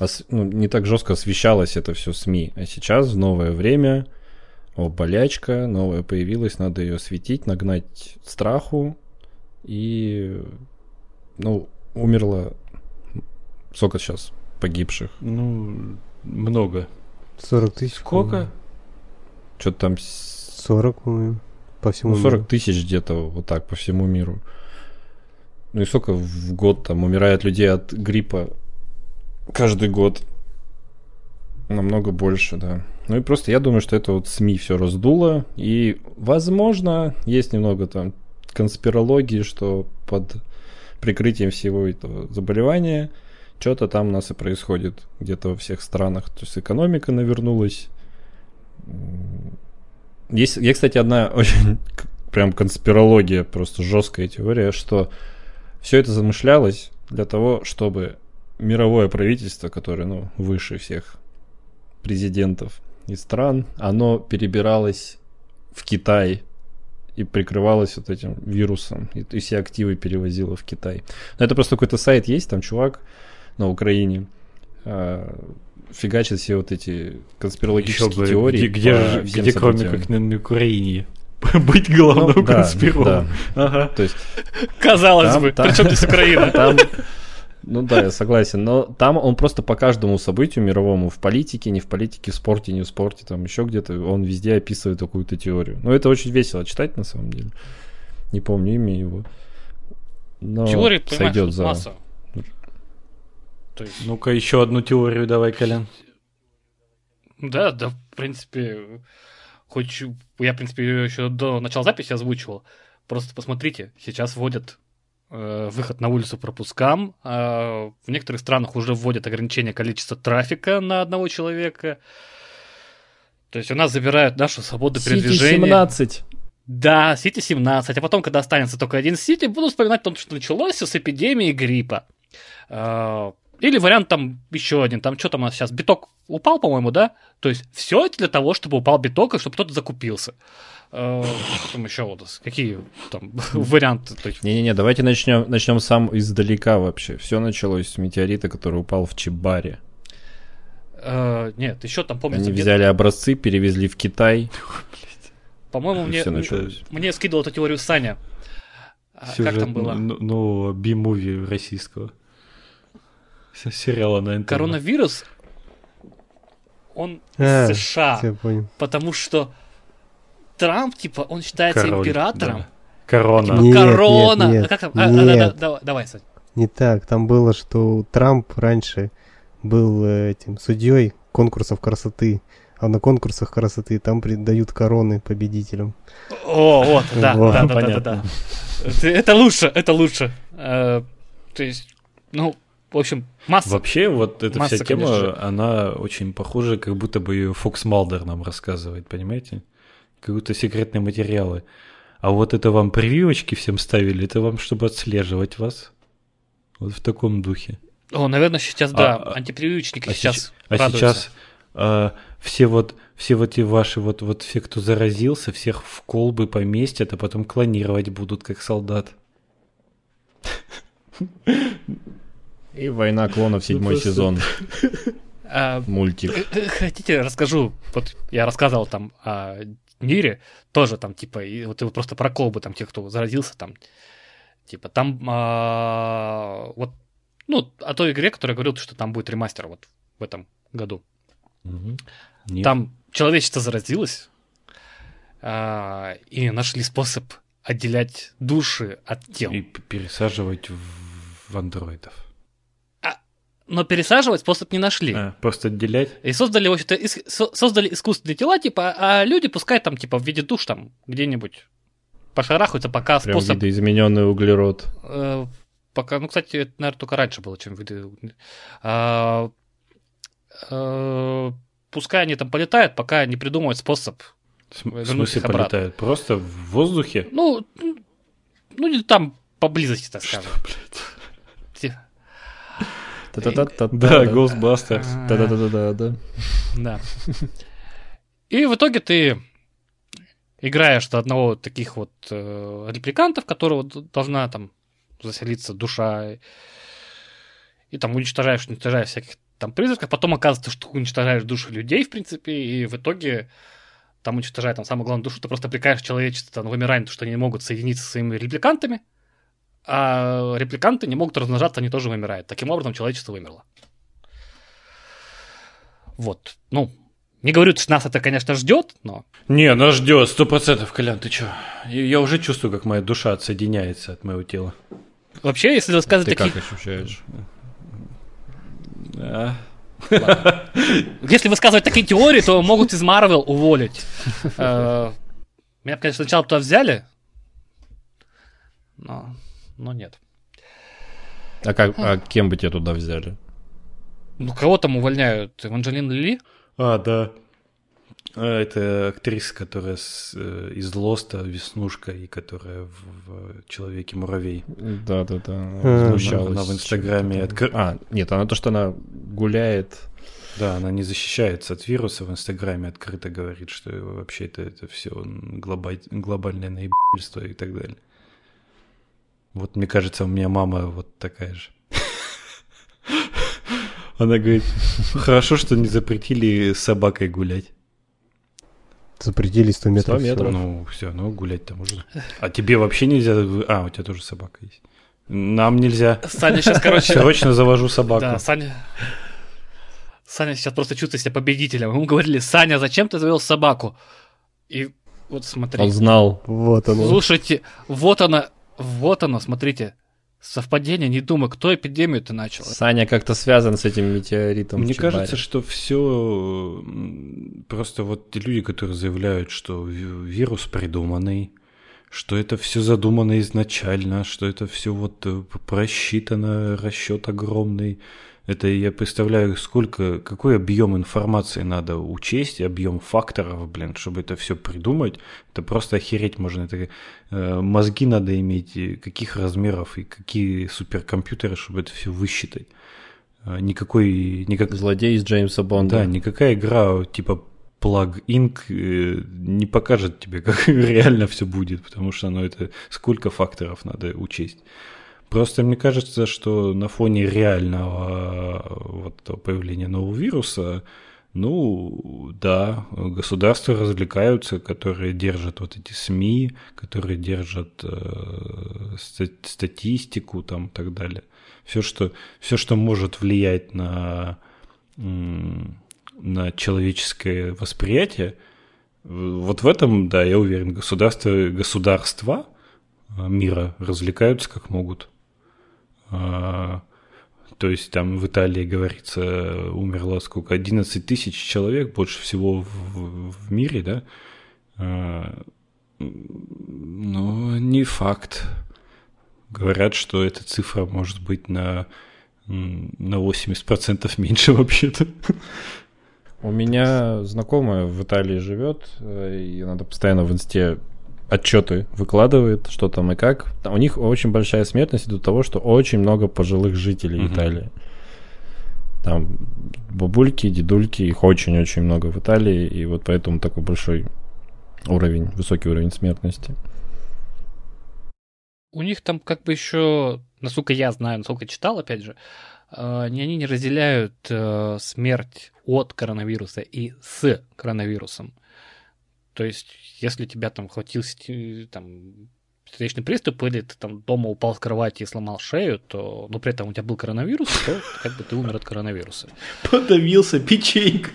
ос- Ну, не так жестко освещалось это все СМИ. А сейчас, в новое время, о, болячка новая появилась, надо ее осветить, нагнать страху, и, ну, умерло Сколько сейчас погибших? Ну, много. 40 тысяч. Сколько? Что-то там с- 40, по-моему. По всему ну, 40 миру. тысяч где-то вот так по всему миру. Ну и сколько в год там умирает людей от гриппа каждый год? Намного больше, да. Ну и просто я думаю, что это вот СМИ все раздуло. И, возможно, есть немного там конспирологии, что под прикрытием всего этого заболевания что-то там у нас и происходит где-то во всех странах. То есть экономика навернулась. Есть, есть, кстати, одна очень прям конспирология, просто жесткая теория, что все это замышлялось для того, чтобы мировое правительство, которое, ну, выше всех президентов и стран, оно перебиралось в Китай и прикрывалось вот этим вирусом, и, и все активы перевозило в Китай. Но это просто какой-то сайт есть, там чувак на Украине а, фигачит все вот эти Еще конспирологические бы, теории. где, где, где кроме как на, на Украине быть главным Ну, да, конспирологом? Ага. То есть Казалось Там- бы, там- причем здесь Украина? там, ну да, я согласен, но там он просто по каждому событию мировому, в политике, не в политике, в спорте, не в спорте, там еще где-то, он везде описывает какую-то теорию. Ну это очень весело читать на самом деле. Не помню имя его. Но понимаешь, сойдет за... масса. Есть, Ну-ка, еще одну теорию давай, Колян. да, да, в принципе, хоть я, в принципе, ее еще до начала записи озвучивал. Просто посмотрите, сейчас вводят выход на улицу пропускам. а в некоторых странах уже вводят ограничение количества трафика на одного человека. То есть у нас забирают нашу свободу передвижения. 17. Да, Сити 17, а потом, когда останется только один Сити, буду вспоминать о том, что началось с эпидемии гриппа. А, Или вариант там еще один, там что там у нас сейчас, биток упал, по-моему, да? То есть все это для того, чтобы упал биток, и чтобы кто-то закупился. Что там еще вот, какие там варианты? Не-не-не, давайте начнем, начнем сам издалека вообще. Все началось с метеорита, который упал в Чебаре. а, нет, еще там, помню, Они взяли образцы, перевезли в Китай, по-моему, мне, мне скидывал эту теорию Саня. А, Как там было? Ну, ну, би-муви российского. Сериала на НТВ. коронавирус, он А, из США. Я понял. Потому что Трамп, типа, он считается Король, императором. да. Корона. Типа, Нет, корона. нет, нет, А как там? А, а, да, да, нет. да, давай, Сань. Не так. Там было, что Трамп раньше был э, этим судьей конкурсов красоты. А на конкурсах красоты там дают короны победителям. О, вот, да, Вот, да, да, да, да, понятно. да. Это- Это лучше, это лучше. Э, То есть, ну, в общем, масса. Вообще, вот эта Масса, вся тема, конечно. она очень похожа, как будто бы ее Фокс Малдер нам рассказывает, понимаете? Как будто секретные материалы. А вот это вам прививочки всем ставили, это вам, чтобы отслеживать вас. Вот в таком духе. О, наверное, сейчас, да, А, а- антипрививочники а сейчас А сейчас а, все вот все вот эти ваши вот вот все, кто заразился, всех в колбы поместят, а потом клонировать будут как солдат. И «Война клонов» седьмой просто- сезон, А, мультик. э, э, Хотите, расскажу. Вот я рассказывал там о мире, тоже там, типа, и вот, вот просто про колбы, там, тех, кто заразился, там, типа, там, а, вот, ну, о той игре, которая говорил, что там будет ремастер вот в этом году. Нет. Там человечество заразилось, а, и нашли способ отделять души от тел. и пересаживать в андроидов. Но пересаживать способ не нашли. А, просто отделять. И создали, в общем-то, ис- со- создали искусственные тела, типа, а люди пускай там, типа, в виде душ там где-нибудь пошарахаются, пока Прям способ... видоизмененный углерод. э, пока, ну, кстати, это, наверное, только раньше было, чем виды... а, э, пускай они там полетают, пока не придумают способ. В см- в Вернуть смысле полетают? Просто в воздухе? Ну, ну, не там поблизости, так скажем. Те- Та-та-та-та-та. Да, Ghostbusters. Да-да-да-да-да. Да. И в итоге ты играешь за одного таких вот э, репликантов, которого должна там заселиться душа, и, и там уничтожаешь, уничтожаешь всяких там призраков, потом оказывается, что уничтожаешь души людей, в принципе, и в итоге там уничтожая там самую главную душу, ты просто прикаешь человечество на вымирание, потому что они не могут соединиться со своими репликантами, а репликанты не могут размножаться, они тоже вымирают. Таким образом, человечество вымерло. Вот. Ну, не говорю, что нас это, конечно, ждет, но Не, нас ждет, сто процентов, Колян, ты чё? Я, уже чувствую, как моя душа отсоединяется от моего тела. вообще, если рассказывать Ты такие... как ощущаешь? А? Если высказывать такие теории, то могут из Марвел уволить. Э, Меня, конечно, сначала туда взяли, но, но нет. А, как, а кем бы тебя туда взяли? Ну, кого там увольняют? Эванжелин Ли? А, да. А, Это актриса, которая с, э, из Лоста, Веснушка, и которая в, в Человеке-муравей. Да-да-да. А. Возмущалась. Она в Инстаграме откры- А, нет, она то, что она гуляет... Да, она не защищается от вируса в Инстаграме, открыто говорит, что вообще это, это все глобальное наебательство и так далее. Вот мне кажется, у меня мама вот такая же. Она говорит, хорошо, что не запретили с собакой гулять. Запретили 100 метров. 100 метров. Ну, все, ну гулять-то можно. А тебе вообще нельзя... А, у тебя тоже собака есть. Нам нельзя. Саня сейчас, короче... Срочно завожу собаку. Да, Саня... Саня сейчас просто чувствует себя победителем. Ему говорили, Саня, зачем ты завел собаку? И вот смотри. Он знал. Вот оно. Слушайте, вот она, вот оно, смотрите. Совпадение, не думаю, кто эпидемию-то начал. Саня как-то связан с этим метеоритом. Мне Чебаре. кажется, что все просто вот те люди, которые заявляют, что ви- вирус придуманный, что это все задумано изначально, что это все вот э, просчитано, расчет огромный. Это я представляю, сколько, какой объем информации надо учесть, объем факторов, блин, чтобы это все придумать. Это просто охереть можно. Это э, мозги надо иметь, и каких размеров и какие суперкомпьютеры, чтобы это все высчитать. А, Никакой, никак, Злодей из Джеймса Бонда. да, никакая игра типа Plug Inc. э, не покажет тебе, как реально все будет, потому что ну, это сколько факторов надо учесть. Просто мне кажется, что на фоне реального э, вот появления нового вируса Ну, да, государства развлекаются, которые держат вот эти СМИ, которые держат э, статистику там и так далее. Все, что, все, что может влиять на, на человеческое восприятие, вот в этом, да, я уверен, государства, государства мира развлекаются как могут. А, то есть там в Италии, говорится, умерло сколько? 11 тысяч человек, больше всего в, в мире, да? А, ну, не факт. Говорят, что эта цифра может быть на, на 80% меньше вообще-то. У меня знакомая в Италии живет, э, и надо постоянно в инсте отчеты выкладывает, что там и как. У них очень большая смертность из-за того, что очень много пожилых жителей mm-hmm. Италии. Там бабульки, дедульки, их очень-очень много в Италии, и вот поэтому такой большой уровень, высокий уровень смертности. У них там как бы еще, насколько я знаю, насколько читал, опять же, э, они не разделяют э, смерть от коронавируса и с коронавирусом. То есть, если тебя там хватил там, сердечный приступ, или ты там дома упал с кровати и сломал шею, то, но при этом у тебя был коронавирус, то как бы ты умер от коронавируса. Подавился печенька.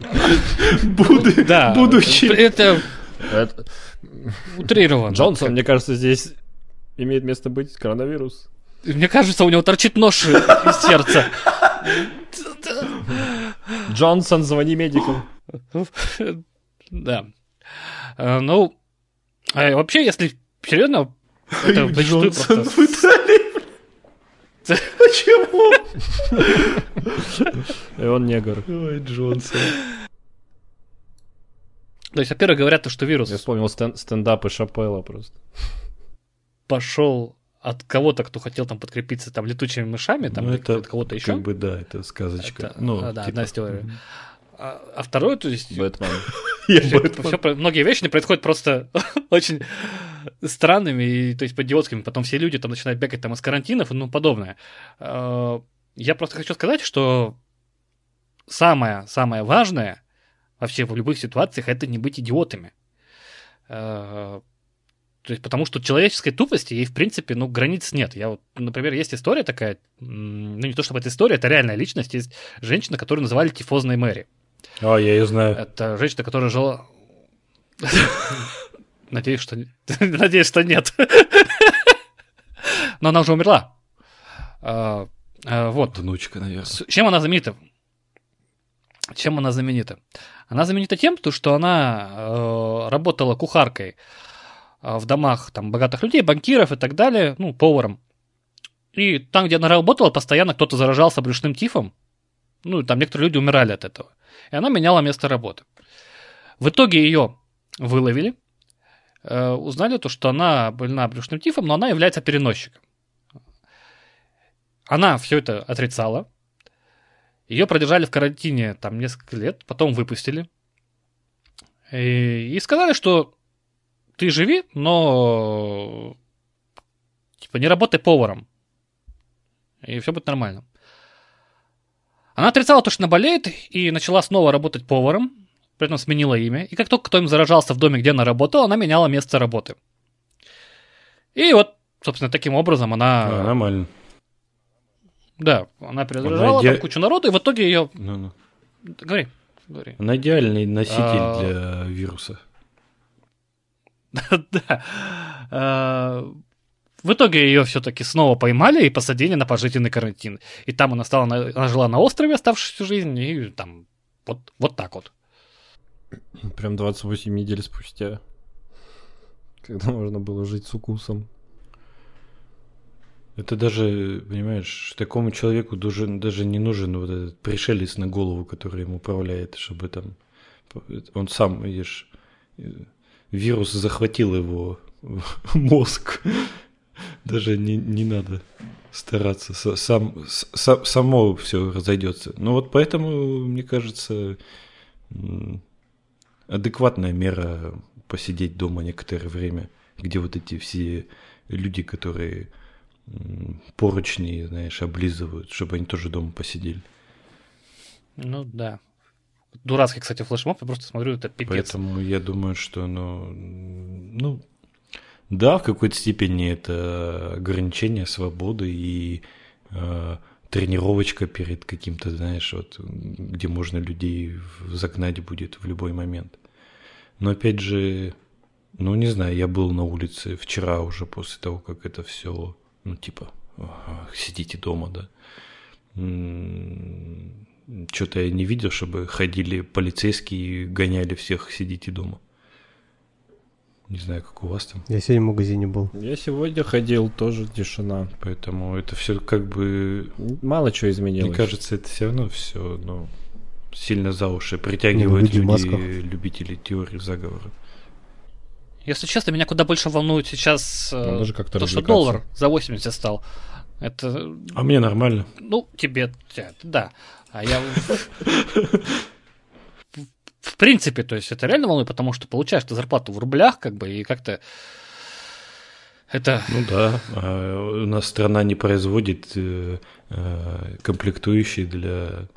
Да. Будущее. Это утрировано. Джонсон, мне кажется, здесь имеет место быть коронавирус. Мне кажется, у него торчит нож из сердца. Джонсон, звони медикам. Да. Э, ну, а вообще, если серьезно, это зачастую просто... в Италии, Почему? И он негр. Ой, Джонсон. То есть, во-первых, говорят, то, что вирус... Я вспомнил стен- стендапы Шапелла просто. Пошел от кого-то, кто хотел там подкрепиться там летучими мышами, там, ну, это от кого-то еще. Как бы, да, это сказочка. Это, ну, да, типа... одна из теорий. А, а второе, то есть... Бэтмен. многие вещи не происходят просто очень странными, и, то есть по-идиотскими. Потом все люди там начинают бегать там из карантинов и ну подобное. А, я просто хочу сказать, что самое, самое важное вообще в любых ситуациях это не быть идиотами. А, то есть, потому что человеческой тупости ей, в принципе, ну, границ нет. Я вот, например, есть история такая, ну, не то чтобы это история, это реальная личность. Есть женщина, которую называли тифозной Мэри. А, я ее знаю. Это женщина, которая жила... Надеюсь, что... Надеюсь, что нет. Но она уже умерла. А, а, вот. Внучка, наверное. Чем она знаменита? Чем она знаменита? Она знаменита тем, что она э, работала кухаркой в домах там, богатых людей, банкиров и так далее, ну, поваром. И там, где она работала, постоянно кто-то заражался брюшным тифом. Ну, там некоторые люди умирали от этого и она меняла место работы. В итоге ее выловили, э, узнали то, что она больна брюшным тифом, но она является переносчиком. Она все это отрицала. Ее продержали в карантине там несколько лет, потом выпустили. И, и сказали, что ты живи, но типа не работай поваром. И все будет нормально. Она отрицала то, что она болеет, и начала снова работать поваром, при этом сменила имя. И как только кто-нибудь заражался в доме, где она работала, она меняла место работы. И вот, собственно, таким образом она... Да, нормально. Да, она перезаражала иде... кучу народу, и в итоге ее... Ну, ну. Говори, говори. Она идеальный носитель а... для вируса. Да. В итоге ее все-таки снова поймали и посадили на пожизненный карантин. И там она, стала, она жила на острове оставшуюся жизнь, и там вот, вот так вот. Прям 28 недель спустя. Когда можно было жить с укусом. Это даже, понимаешь, такому человеку даже, даже не нужен вот этот пришелец на голову, который ему управляет, чтобы там... Он сам, видишь, вирус захватил его мозг. Даже не, не надо стараться. Сам, сам, само все разойдется. Ну вот поэтому, мне кажется, адекватная мера посидеть дома некоторое время, где вот эти все люди, которые поручни, знаешь, облизывают, чтобы они тоже дома посидели. Ну да. дурацкий, кстати, флешмоб, я просто смотрю, это пипец. Поэтому я думаю, что, ну, ну, да, в какой-то степени это ограничение свободы и э, тренировочка перед каким-то, знаешь, вот, где можно людей загнать будет в любой момент. Но опять же, ну, не знаю, я был на улице вчера уже после того, как это все, ну, типа, сидите дома, да. Что-то я не видел, чтобы ходили полицейские и гоняли всех сидите дома. Не знаю, как у вас там. Я сегодня в магазине был. Я сегодня ходил, тоже тишина. Поэтому это все как бы... Мало чего изменилось. Мне кажется, это все равно все, ну, сильно за уши в люди, масках. любителей теории заговора. Если честно, меня куда больше волнует сейчас э, как-то то, что доллар за 80 стал. Это, А мне нормально. ну, тебе, те- да. А я... в- принципе, то есть это реально волнует, потому что получаешь ты зарплату в рублях, как бы, и как-то это... Ну да, а у нас страна не производит э, э, комплектующие для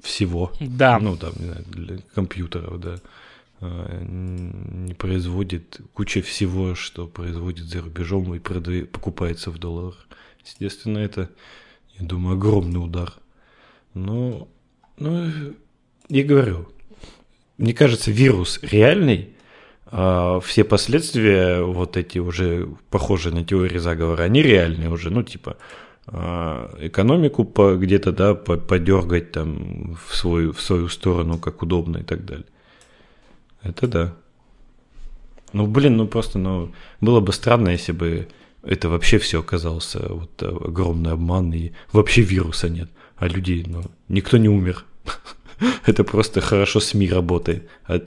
всего. Да. Ну, там, не знаю, для компьютеров, да. А, Не производит куча всего, что производит за рубежом и продает, покупается в долларах. Естественно, это, я думаю, огромный удар. Но, ну, я говорю, мне кажется, вирус реальный, а все последствия, вот эти уже похожие на теории заговора, они реальные уже, ну, типа, а, экономику по, где-то, да, по- подергать там в свою, в свою сторону, как удобно и так далее. Это да. Ну, блин, ну просто, ну, было бы странно, если бы это вообще все оказался вот э, огромный обман и вообще вируса нет, а людей, ну, никто не умер. Это просто хорошо СМИ работает. А,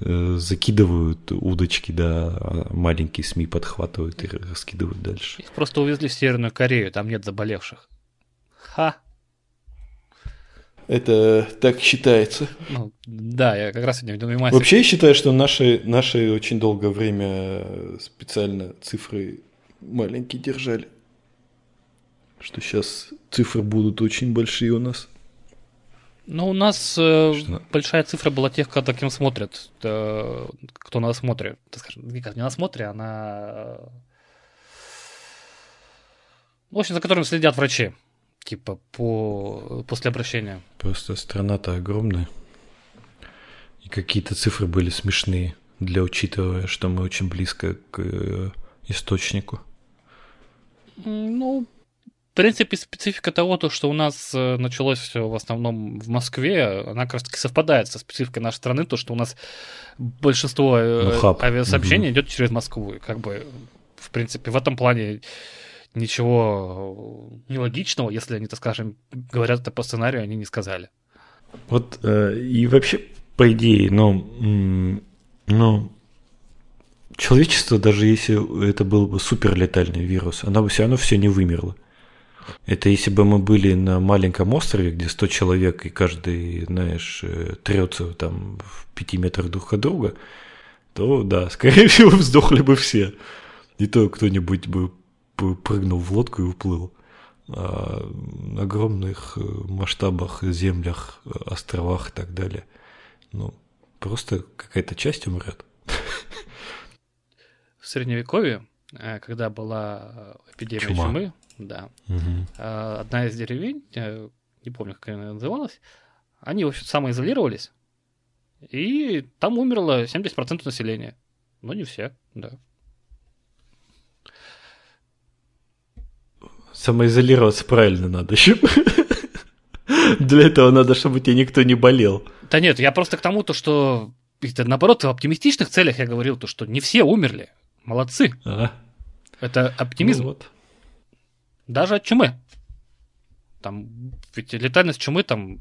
э, Закидывают удочки, да, а маленькие СМИ подхватывают и раскидывают дальше. Их просто увезли в Северную Корею, там нет заболевших. Ха. Это так считается. Ну, да, я как раз сегодня видел мемасик. Вообще я считаю, что наши, наши очень долгое время специально цифры маленькие держали. Что сейчас цифры будут очень большие у нас. Ну, у нас э, Что? большая цифра была тех, кто таким смотрят, э, кто на осмотре. Скажем, не как не на осмотре, а на... э, В общем, за которым следят врачи. Типа, по... после обращения. Просто страна-то огромная. И какие-то цифры были смешные, для учитывая, что мы очень близко к э, источнику. Ну, в принципе, специфика того, то, что у нас э, началось все в основном в Москве, она как раз таки совпадает со спецификой нашей страны, то, что у нас большинство э, Ну, авиасообщений Мгм. идет через Москву. И как бы, в принципе, в этом плане ничего нелогичного, если они, так скажем, говорят это по сценарию, они не сказали. Вот э, и вообще, по идее, ну, ну, человечество, даже если это был бы суперлетальный вирус, оно бы все равно все не вымерло. Это если бы мы были на маленьком острове, где 100 человек, и каждый, знаешь, э, трется там в пяти метрах друг от друга, то да, скорее всего, сдохли бы все. И то кто-нибудь бы прыгнул в лодку и уплыл. А на огромных э, масштабах, землях, островах и так далее. Ну, просто какая-то часть умрет. В Средневековье, э, когда была эпидемия Чума. чумы, да, э, одна из деревень, не помню, как она называлась, они, в общем, самоизолировались, и там умерло 70% населения. Но не все, да. Самоизолироваться правильно надо еще. Для этого надо, чтобы тебе никто не болел. Да нет, я просто к тому, то, что это, наоборот, в оптимистичных целях я говорил, то, что не все умерли. Молодцы. А, Это оптимизм. ну вот. Даже от чумы. Там, ведь летальность чумы там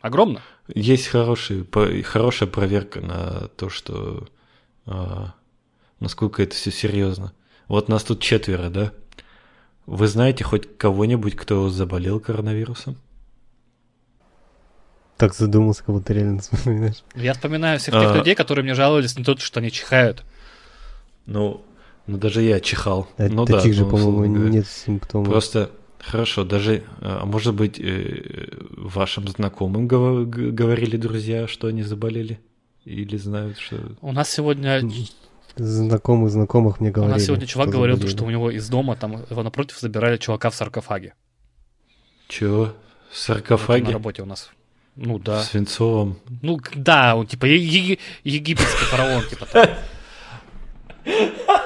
огромна. Есть хороший, хорошая проверка на то, что а, насколько это все серьезно. Вот нас тут четверо, да? Вы знаете хоть кого-нибудь, кто заболел коронавирусом? Так задумался, как будто реально вспоминаешь. Я вспоминаю всех тех А. людей, которые мне жаловались на то, что они чихают. Ну, ну даже я чихал. А ну таких да, же, ну, по-моему, нет симптомов. Просто Хорошо, даже, а может быть, э, вашим знакомым говорили друзья, что они заболели? Или знают, что... У нас сегодня Знакомых знакомых мне У говорили. нас сегодня чувак что говорил, заболели. что у него из дома, там его напротив забирали чувака в саркофаге. Чего? В Вот На саркофаге? работе у нас. Ну да. В Свинцовом? Ну да, он типа е- е- египетский фараон, типа там.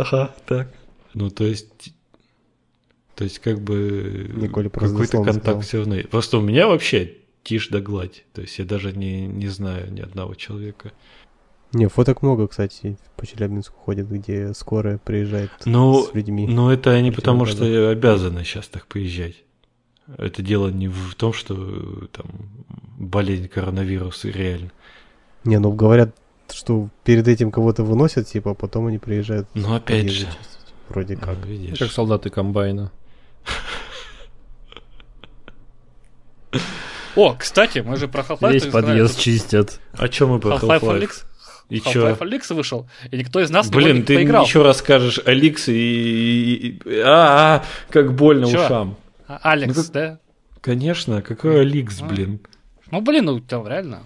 Ага, так. Ну, то есть... То есть, как бы... Николь просто Какой-то контакт все равно. Просто у меня вообще тишь да гладь. То есть, я даже не, не знаю ни одного человека. Не, фоток много, кстати, по Челябинску ходят, где скорая приезжает Ну, с людьми. Ну, это они потому что обязаны сейчас так поезжать. Это дело не в том, что там болезнь коронавируса реально. Не, ну говорят, что перед этим кого-то выносят, типа, а потом они приезжают. Но опять же. Вроде как. а, видишь. Как солдаты комбайна. О, кстати, мы же про Half-Life Весь подъезд чистят. О чем мы про Half-Life. И Half-Life? Alyx вышел, и никто из нас Блин, не ты поиграл. еще расскажешь Аликс и... и- и- А, а, как больно Чё? ушам. А, Алекс, Ну как- да? Конечно, какой Аликс, А. блин. Ну, блин, ну там реально.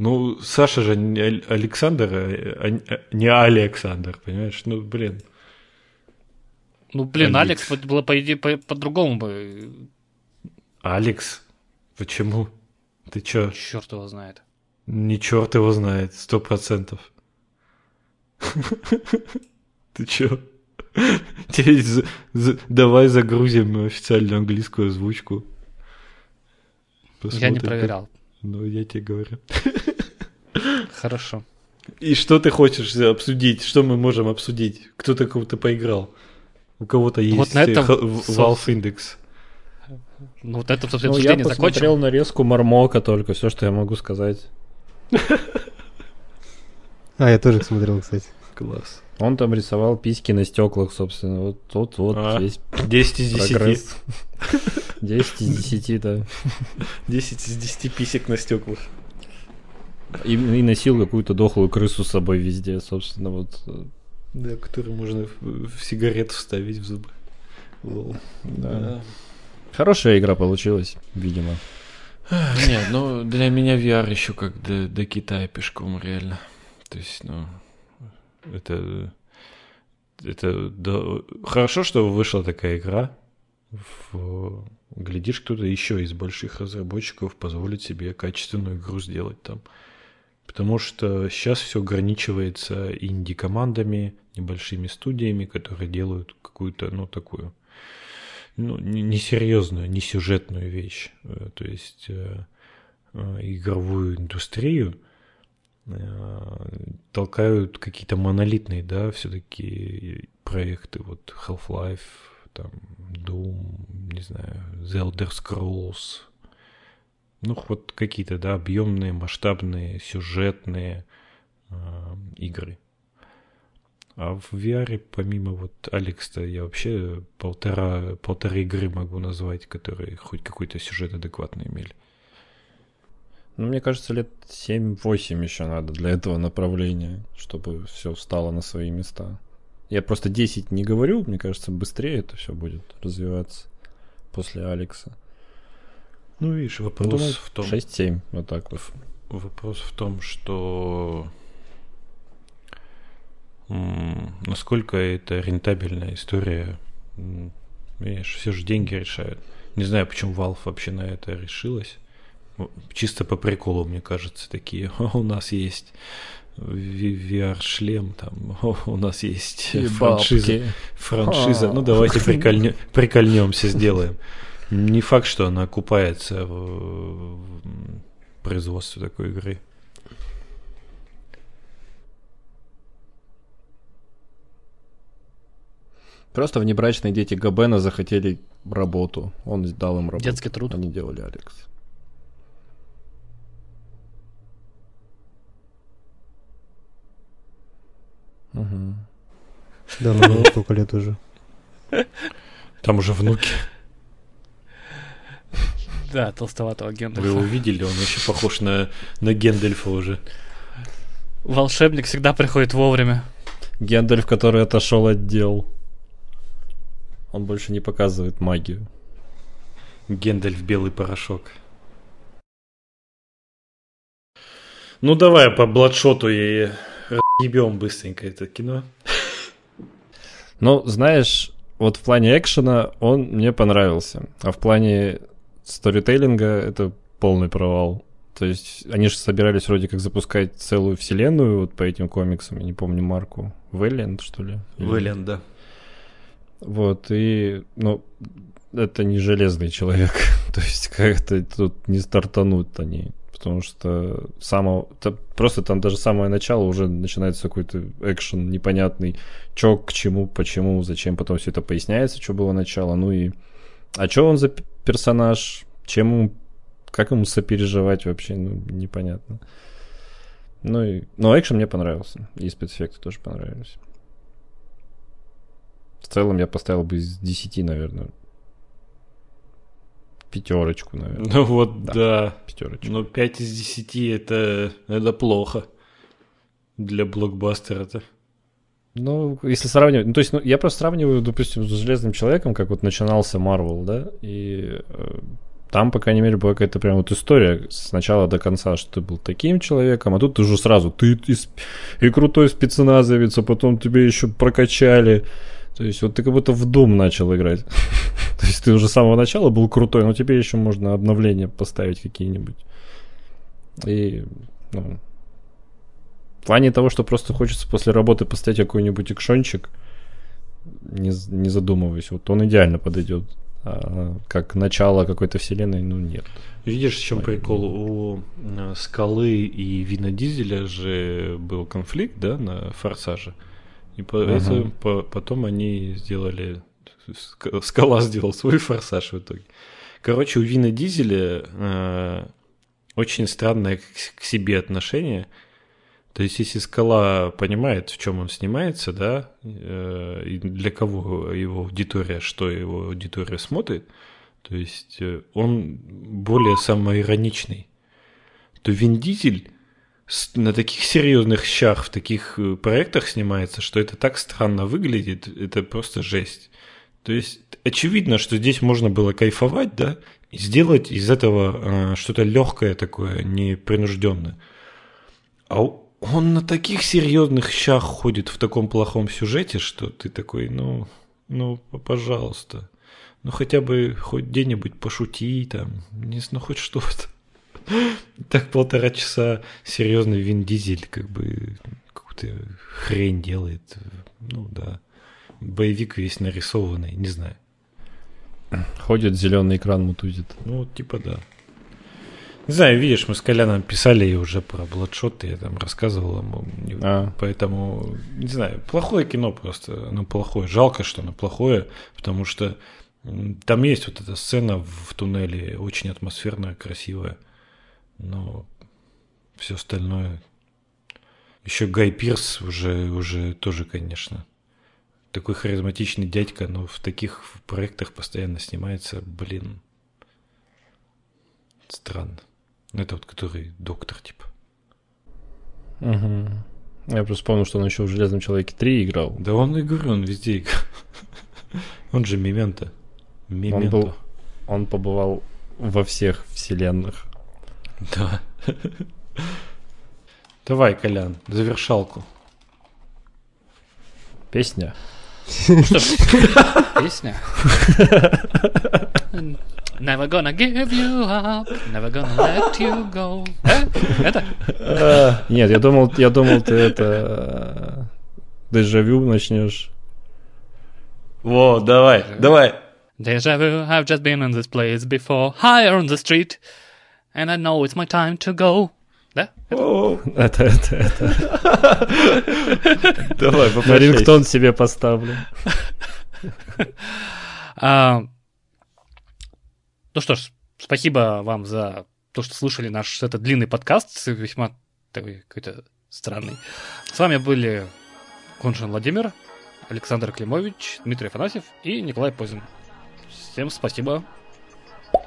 Ну, Саша же не Александр, а- а- не Александр, понимаешь? Ну, блин. Ну, блин, Алекс. Алекс было, по идее, по- по-другому бы. Алекс? Почему? Ты чё? Черт его знает. Не черт его знает, сто процентов. Ты чё? Давай загрузим официальную английскую озвучку. Я не проверял. Ну, я тебе говорю. Хорошо. И что ты хочешь обсудить? Что мы можем обсудить? Кто-то кого-то поиграл. У кого-то есть Вот на этом э, со- Valve Index. Ну, вот это, собственно, Ну, я посмотрел закончим. нарезку Мармока только, все, что я могу сказать. А, я тоже смотрел, кстати. Класс. Он там рисовал письки на стеклах, собственно. Вот тут вот А, весь 10 из 10. прогресс. 10 из 10, да. 10 из 10 писек на стеклах. И, и носил какую-то дохлую крысу с собой везде, собственно, вот. Да, который можно в, в сигарету вставить в зубы. Лол. Да. Хорошая игра получилась, видимо. Нет, ну для меня VR еще как до, до Китая пешком, реально. То есть, ну, это, это да, хорошо, что вышла такая игра. В- глядишь, кто-то еще из больших разработчиков позволит себе качественную игру сделать там. Потому что сейчас все ограничивается инди-командами, небольшими студиями, которые делают какую-то, ну, такую, ну, не- несерьезную, не сюжетную вещь. Э, То есть э, э, игровую индустрию э, толкают какие-то монолитные, да, все-таки проекты, вот Half-Life, там, Doom, не знаю, The Elder Scrolls, ну, вот какие-то, да, объемные, масштабные, сюжетные э, игры. А в VR, помимо вот Алекса, я вообще полтора, полторы игры могу назвать, которые хоть какой-то сюжет адекватный имели. Ну, мне кажется, лет 7-8 еще надо для этого направления, чтобы все встало на свои места. Я просто 10 не говорю, мне кажется, быстрее это все будет развиваться после Алекса. Ну, видишь, вопрос Думаю, в том... 6-7, вот так вот. Вопрос в том, что насколько это рентабельная история. Видишь, все же деньги решают. Не знаю, почему Valve вообще на это решилась. Чисто по приколу, мне кажется, такие. «О, У нас есть VR-шлем, там, «О, у нас есть франшиза. Франшиза. Ну, давайте прикольне- прикольнемся, сделаем. Не факт, что она окупается в производстве такой игры. Просто внебрачные дети Габена захотели работу. Он дал им работу. Детский труд. Они делали Алекс. Мгм. Да, ну сколько лет уже. Там уже внуки. Да, толстоватого агента. Вы его видели? Он вообще похож на, на Гендельфа уже. Волшебник всегда приходит вовремя. Гендальф, который отошел от дел. Он больше не показывает магию. Гендальф белый порошок. Ну давай по бладшоту и ебем быстренько это кино. Ну, знаешь, вот в плане экшена он мне понравился, а в плане сторителлинга это полный провал. То есть они же собирались вроде как запускать целую вселенную вот по этим комиксам, я не помню марку. Вэлленд, что ли? Вэлленд, да. Вот, и, ну, это не железный человек. То есть как-то тут не стартанут они потому что самого, просто там даже самое начало уже начинается какой-то экшен непонятный, чё, к чему, почему, зачем, потом все это поясняется, что было начало, ну и а что он за персонаж, чем ему, как ему сопереживать вообще, ну, непонятно. Ну и, но экшен мне понравился, и спецэффекты тоже понравились. В целом я поставил бы из 10, наверное пятерочку, наверное. Ну вот, да. да. Пятерочку. Но 5 из 10 это, это плохо для блокбастера-то. Ну, если сравнивать... Ну, то есть, ну, я просто сравниваю, допустим, с Железным Человеком, как вот начинался Марвел, да, и э, там, по крайней мере, была какая-то прям вот история с начала до конца, что ты был таким человеком, а тут ты уже сразу, ты и, и крутой спецназовец, а потом тебе еще прокачали, то есть вот ты как будто в дом начал играть. То есть ты уже с самого начала был крутой, но тебе еще можно обновления поставить какие-нибудь. И, ну, плане того, что просто хочется после работы поставить какой-нибудь экшончик, не, не задумываясь, вот он идеально подойдет. А как начало какой-то вселенной, ну нет. Видишь, в чем прикол? У э, Скалы и Вина Дизеля же был конфликт, да, на Форсаже. И по, ага. это, по, потом они сделали... Скала сделал свой форсаж в итоге. Короче, у Вина Дизеля э, очень странное к, к себе отношение. То есть, если скала понимает, в чем он снимается, да, э, и для кого его аудитория, что его аудитория смотрит, то есть э, он более самоироничный, то Вин Дизель на таких серьезных щах, в таких э, проектах снимается, что это так странно выглядит, это просто жесть. То есть очевидно, что здесь можно было кайфовать, да, и сделать из этого э, что-то легкое такое, непринужденное. А он на таких серьезных щах ходит в таком плохом сюжете, что ты такой, ну, ну, пожалуйста, ну хотя бы хоть где-нибудь пошути там, не знаю, ну хоть что-то. Так полтора часа серьезный Вин Дизель как бы какую-то хрень делает. Ну да. Боевик весь нарисованный, не знаю. Ходит, зеленый экран мутузит. Ну, типа да. Не знаю, видишь, мы с Коляном писали уже про Бладшот, я там рассказывал ему. А. Поэтому, не знаю, плохое кино просто. Оно плохое. Жалко, что оно плохое, потому что там есть вот эта сцена в туннеле, очень атмосферная, красивая но все остальное... Еще Гай Пирс уже, уже тоже, конечно, такой харизматичный дядька, но в таких проектах постоянно снимается, блин, странно. Ну, это вот который доктор, типа. Угу. Я просто вспомнил, что он еще в Железном человеке 3 играл. Да он и говорю, он везде играл. Он же Мементо. Он, был, он побывал во всех вселенных. Да. Давай, Колян, завершалку. Песня. Песня. Never gonna give you up, never gonna let you go. Э? Это? Нет, я думал, я думал, ты это дежавю начнешь. Во, давай, давай. Deja vu, I've just been in this place before, higher on the street and I know it's my time to go. Да? Это, это, это. Давай, На рингтон себе поставлю. а, ну что ж, спасибо вам за то, что слушали наш этот длинный подкаст, весьма такой какой-то странный. С вами были Коншин Владимир, Александр Климович, Дмитрий Афанасьев и Николай Позин. Всем спасибо.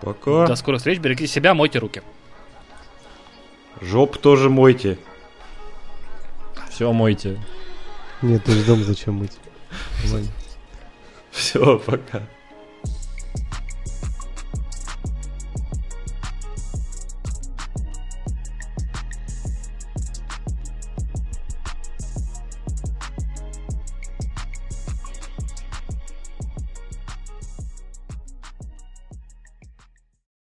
Пока. До скорых встреч. Берегите себя, мойте руки. Жоп тоже мойте. Все мойте. Нет, ты же дом зачем мыть? Все, пока.